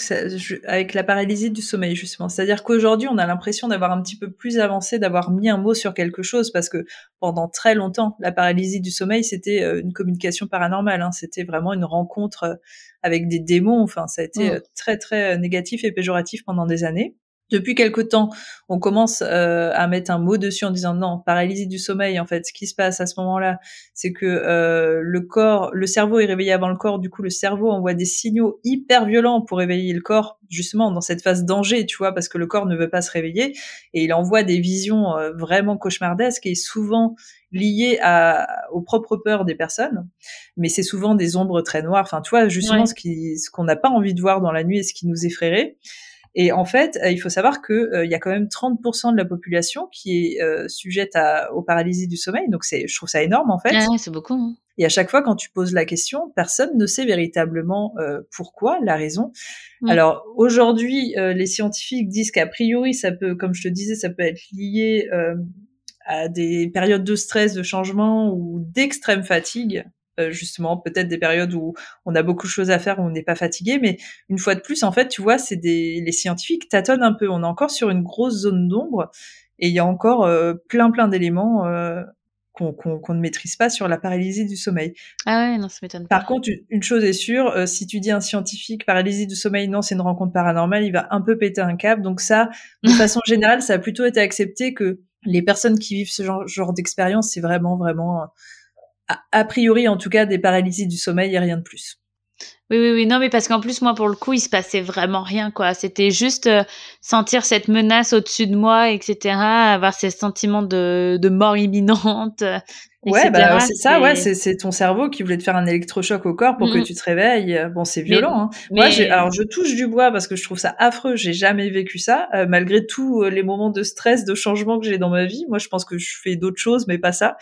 avec la paralysie du sommeil, justement. C'est-à-dire qu'aujourd'hui, on a l'impression d'avoir un petit peu plus avancé, d'avoir mis un mot sur quelque chose, parce que pendant très longtemps, la paralysie du sommeil, c'était euh, une communication paranormale. Hein. C'était vraiment une rencontre euh, avec des démons. Enfin, ça a été mmh. très, très négatif et péjoratif pendant des années. Depuis quelque temps, on commence euh, à mettre un mot dessus en disant non, paralysie du sommeil. En fait, ce qui se passe à ce moment-là, c'est que euh, le corps, le cerveau est réveillé avant le corps. Du coup, le cerveau envoie des signaux hyper violents pour réveiller le corps, justement dans cette phase danger, tu vois, parce que le corps ne veut pas se réveiller et il envoie des visions euh, vraiment cauchemardesques et souvent liées à, aux propres peurs des personnes. Mais c'est souvent des ombres très noires. Enfin, tu vois, justement ce qui, ce qu'on n'a pas envie de voir dans la nuit et ce qui nous effraierait. Et en fait, euh, il faut savoir que euh, il y a quand même 30% de la population qui est euh, sujette à, aux paralysies du sommeil. Donc c'est, je trouve ça énorme en fait. Ah c'est beaucoup. Hein. Et à chaque fois, quand tu poses la question, personne ne sait véritablement euh, pourquoi, la raison. Alors aujourd'hui, euh, les scientifiques disent qu'a priori, ça peut, comme je te disais, ça peut être lié euh, à des périodes de stress, de changement ou d'extrême fatigue. Euh, justement peut-être des périodes où on a beaucoup de choses à faire où on n'est pas fatigué mais une fois de plus en fait tu vois c'est des les scientifiques tâtonnent un peu on est encore sur une grosse zone d'ombre et il y a encore euh, plein plein d'éléments euh, qu'on ne maîtrise pas sur la paralysie du sommeil. Ah ouais, non, ça m'étonne pas. Par contre, une chose est sûre, si tu dis un scientifique paralysie du sommeil, non, c'est une rencontre paranormale, il va un peu péter un câble. Donc ça, de <laughs> façon générale, ça a plutôt été accepté que les personnes qui vivent ce genre, genre d'expérience, c'est vraiment, vraiment a, priori en tout cas des paralysies du sommeil et rien de plus. Oui, oui, oui, non, mais parce qu'en plus, moi, pour le coup, il se passait vraiment rien, quoi. C'était juste euh, sentir cette menace au-dessus de moi, etc., avoir ces sentiments de, de mort imminente. Ouais, bah, c'est ça, ouais, c'est ton cerveau qui voulait te faire un électrochoc au corps pour que tu te réveilles. Bon, c'est violent. hein. Moi, alors je touche du bois parce que je trouve ça affreux. J'ai jamais vécu ça, euh, malgré tous euh, les moments de stress, de changement que j'ai dans ma vie. Moi, je pense que je fais d'autres choses, mais pas ça.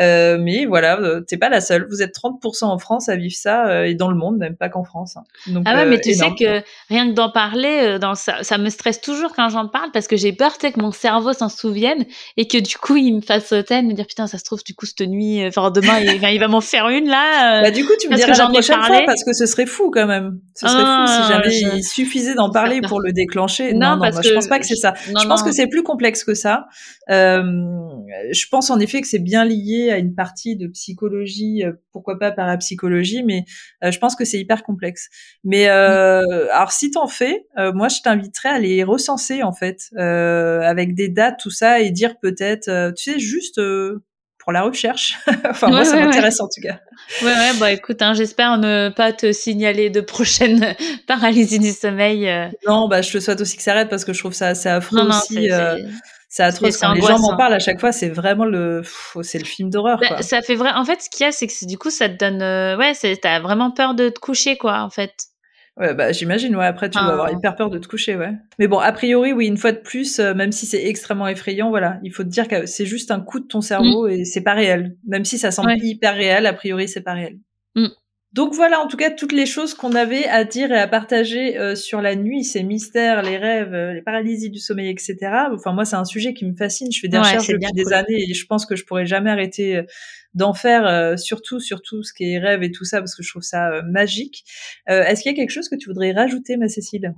Euh, mais voilà, euh, t'es pas la seule. Vous êtes 30% en France à vivre ça euh, et dans le monde, même pas qu'en France. Hein. Donc, ah ouais, mais tu sais que rien que d'en parler, dans ça, ça me stresse toujours quand j'en parle parce que j'ai peur que mon cerveau s'en souvienne et que du coup il me fasse sauter, me dire putain ça se trouve du coup cette nuit, enfin demain il, il va m'en faire une là. bah du coup tu me diras la prochaine fois parce que ce serait fou quand même. Ce serait fou si ah, jamais il suffisait d'en parler pour le déclencher. Non, non, parce que... je pense pas que c'est ça. je pense que c'est plus complexe que ça. je pense en effet que c'est bien lié à une partie de psychologie, euh, pourquoi pas parapsychologie, mais euh, je pense que c'est hyper complexe. Mais euh, alors si t'en fais, moi je t'inviterais à les recenser en fait, avec des dates, tout ça, et dire peut-être, tu sais, juste pour la recherche. <laughs> enfin, moi, ça m'intéresse en tout cas. Ouais, ouais, bah écoute, hein, j'espère ne pas te signaler de prochaines <laughs> paralysies du sommeil. Non, bah je te souhaite aussi que ça arrête parce que je trouve ça assez affreux aussi. C'est atroce. Quand les gens m'en parlent à chaque fois, c'est vraiment le, c'est le film d'horreur. Bah, ça fait vrai. En fait, ce qu'il y a, c'est que du coup, ça te donne, euh, ouais, t'as vraiment peur de te coucher, quoi, en fait. Ouais, bah j'imagine. Ouais, après, tu dois avoir hyper peur de te coucher, ouais. Mais bon, a priori, oui, une fois de plus, euh, même si c'est extrêmement effrayant, voilà, il faut te dire que c'est juste un coup de ton cerveau mm. et c'est pas réel. Même si ça semble hyper réel, a priori, c'est pas réel. Mm. Donc voilà, en tout cas, toutes les choses qu'on avait à dire et à partager euh, sur la nuit, ces mystères, les rêves, euh, les paralysies du sommeil, etc. Enfin, moi, c'est un sujet qui me fascine. Je fais des recherches depuis des années et je pense que je pourrais jamais arrêter euh, d'en faire, surtout, surtout ce qui est rêve et tout ça, parce que je trouve ça magique. Est-ce qu'il y a quelque chose que tu voudrais rajouter, ma Cécile?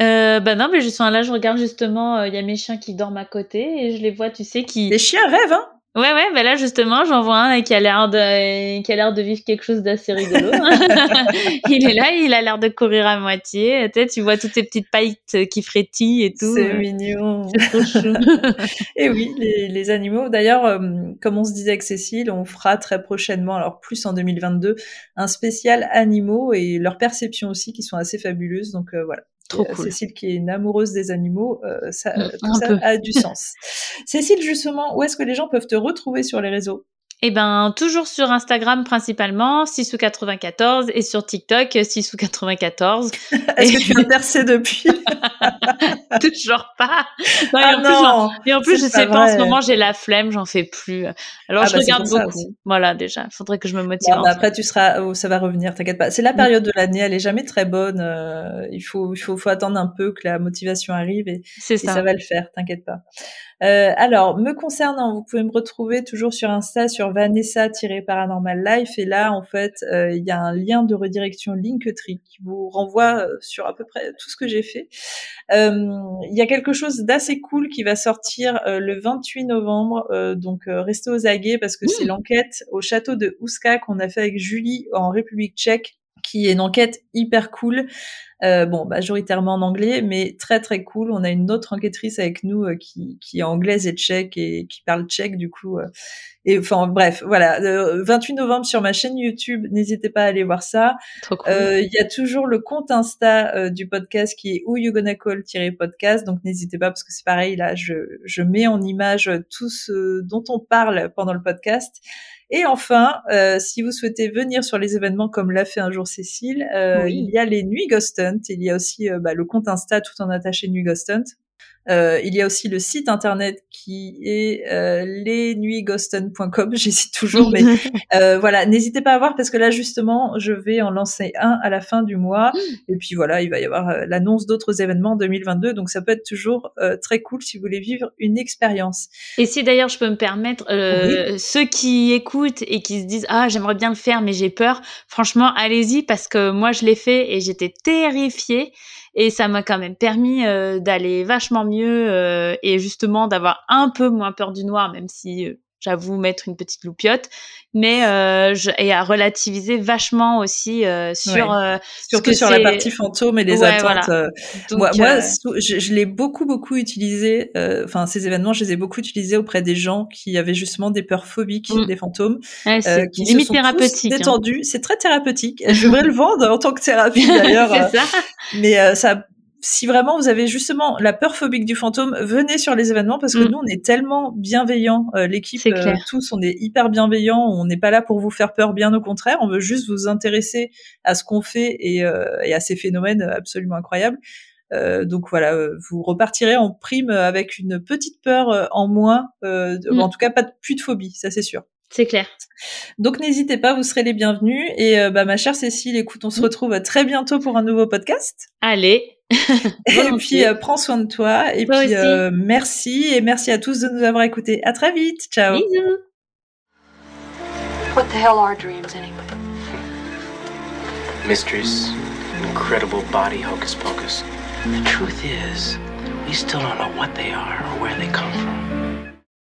Euh, bah non, mais je suis là, je regarde justement, il y a mes chiens qui dorment à côté et je les vois, tu sais, qui. Les chiens rêvent, hein? Ouais, ouais, bah là justement, j'en vois un qui a l'air de, qui a l'air de vivre quelque chose d'assez rigolo. <laughs> il est là, il a l'air de courir à moitié. Tu, sais, tu vois toutes ces petites paillettes qui frétillent et tout. C'est mignon. C'est trop chou. <laughs> et oui, les, les animaux. D'ailleurs, euh, comme on se disait avec Cécile, on fera très prochainement, alors plus en 2022, un spécial animaux et leur perception aussi qui sont assez fabuleuses. Donc euh, voilà, Trop cool. Cécile qui est une amoureuse des animaux, euh, ça, mm, tout ça a du sens. <laughs> Cécile, justement, où est-ce que les gens peuvent te retrouver sur les réseaux? Eh ben, toujours sur Instagram principalement, 6 ou 94, et sur TikTok, 6 ou 94. Est-ce que tu as percé depuis? <laughs> Toujours pas. Non, ah et, en non, plus, et en plus, je sais pas, en ce moment, j'ai la flemme, j'en fais plus. Alors, ah je bah regarde beaucoup. Voilà, déjà. Il faudrait que je me motive. Bah, après, tu seras, oh, ça va revenir, t'inquiète pas. C'est la mm. période de l'année, elle est jamais très bonne. Euh, il faut, il faut, faut attendre un peu que la motivation arrive et, ça. et ça va le faire, t'inquiète pas. Euh, alors, me concernant, vous pouvez me retrouver toujours sur Insta sur Vanessa-Paranormal Life. Et là, en fait, euh, il y a un lien de redirection Linktree qui vous renvoie euh, sur à peu près tout ce que j'ai fait. Il y a quelque chose d'assez cool qui va sortir le 28 novembre. donc, restez aux aguets parce que c'est mmh. l'enquête au château de Ouska qu'on a fait avec Julie en République tchèque qui est une enquête hyper cool. Euh, bon, majoritairement en anglais, mais très très cool. On a une autre enquêtrice avec nous euh, qui, qui est anglaise et tchèque et qui parle tchèque du coup. Euh. et enfin bref, voilà. 28 novembre sur ma chaîne YouTube, n'hésitez pas à aller voir ça. Il y a toujours le compte Insta du podcast qui est où you gonna call-podcast, donc n'hésitez pas parce que c'est pareil là, je, je mets en image tout ce dont on parle pendant le podcast. Et enfin, euh, si vous souhaitez venir sur les événements comme l'a fait un jour Cécile, euh, il y a les Nuits Ghost Il y a aussi euh, bah, le compte Insta tout en attaché Hunt. Euh, il y a aussi le site internet qui est euh, <laughs> j'hésite toujours, mais <laughs> euh, voilà, n'hésitez pas à voir parce que là justement, je vais en lancer un à la fin du mois, et puis voilà, il va y avoir euh, l'annonce d'autres événements en 2022, donc ça peut être toujours très cool si vous voulez vivre une expérience. Et si d'ailleurs je peux me permettre, ceux qui écoutent et qui se disent ah j'aimerais bien le faire mais j'ai peur, franchement allez-y parce que moi je l'ai fait et j'étais terrifiée. Et ça m'a quand même permis d'aller vachement mieux euh, et justement d'avoir un peu moins peur du noir, même si euh, j'avoue mettre une petite loupiote, mais euh, je, et à relativiser vachement aussi euh, sur euh, surtout sur la partie fantôme et les attentes. moi, moi je, je l'ai beaucoup beaucoup utilisé. Enfin, ces événements, je les ai beaucoup utilisés auprès des gens qui avaient justement des peurs phobiques mm. des fantômes, ouais, qui limite se sont thérapeutique. Hein. Détendus, c'est très thérapeutique. Je devrais le vendre en tant que thérapie <laughs> d'ailleurs. ça. Mais ça si vraiment vous avez justement la peur phobique du fantôme, venez sur les événements parce que mm. nous on est tellement bienveillants, euh, l'équipe euh, tous on est hyper bienveillants, on n'est pas là pour vous faire peur, bien au contraire, on veut juste vous intéresser à ce qu'on fait et, euh, et, à ces phénomènes absolument incroyables. donc voilà, vous repartirez en prime avec une petite peur en moins, mm. en tout cas pas de, plus de phobie, ça c'est sûr. C'est clair. Donc n'hésitez pas, vous serez les bienvenus. Et bah, ma chère Cécile, écoute, on se retrouve très bientôt pour un nouveau podcast. Allez, <laughs> et puis, euh, prends soin de toi. Et puis, euh, merci. Et merci à tous de nous avoir écoutés. À très vite. Ciao. Bisous. What the hell are dreams anyway? Mysteries, incredible body hocus pocus. The truth is, we still don't know what they are or where they come from.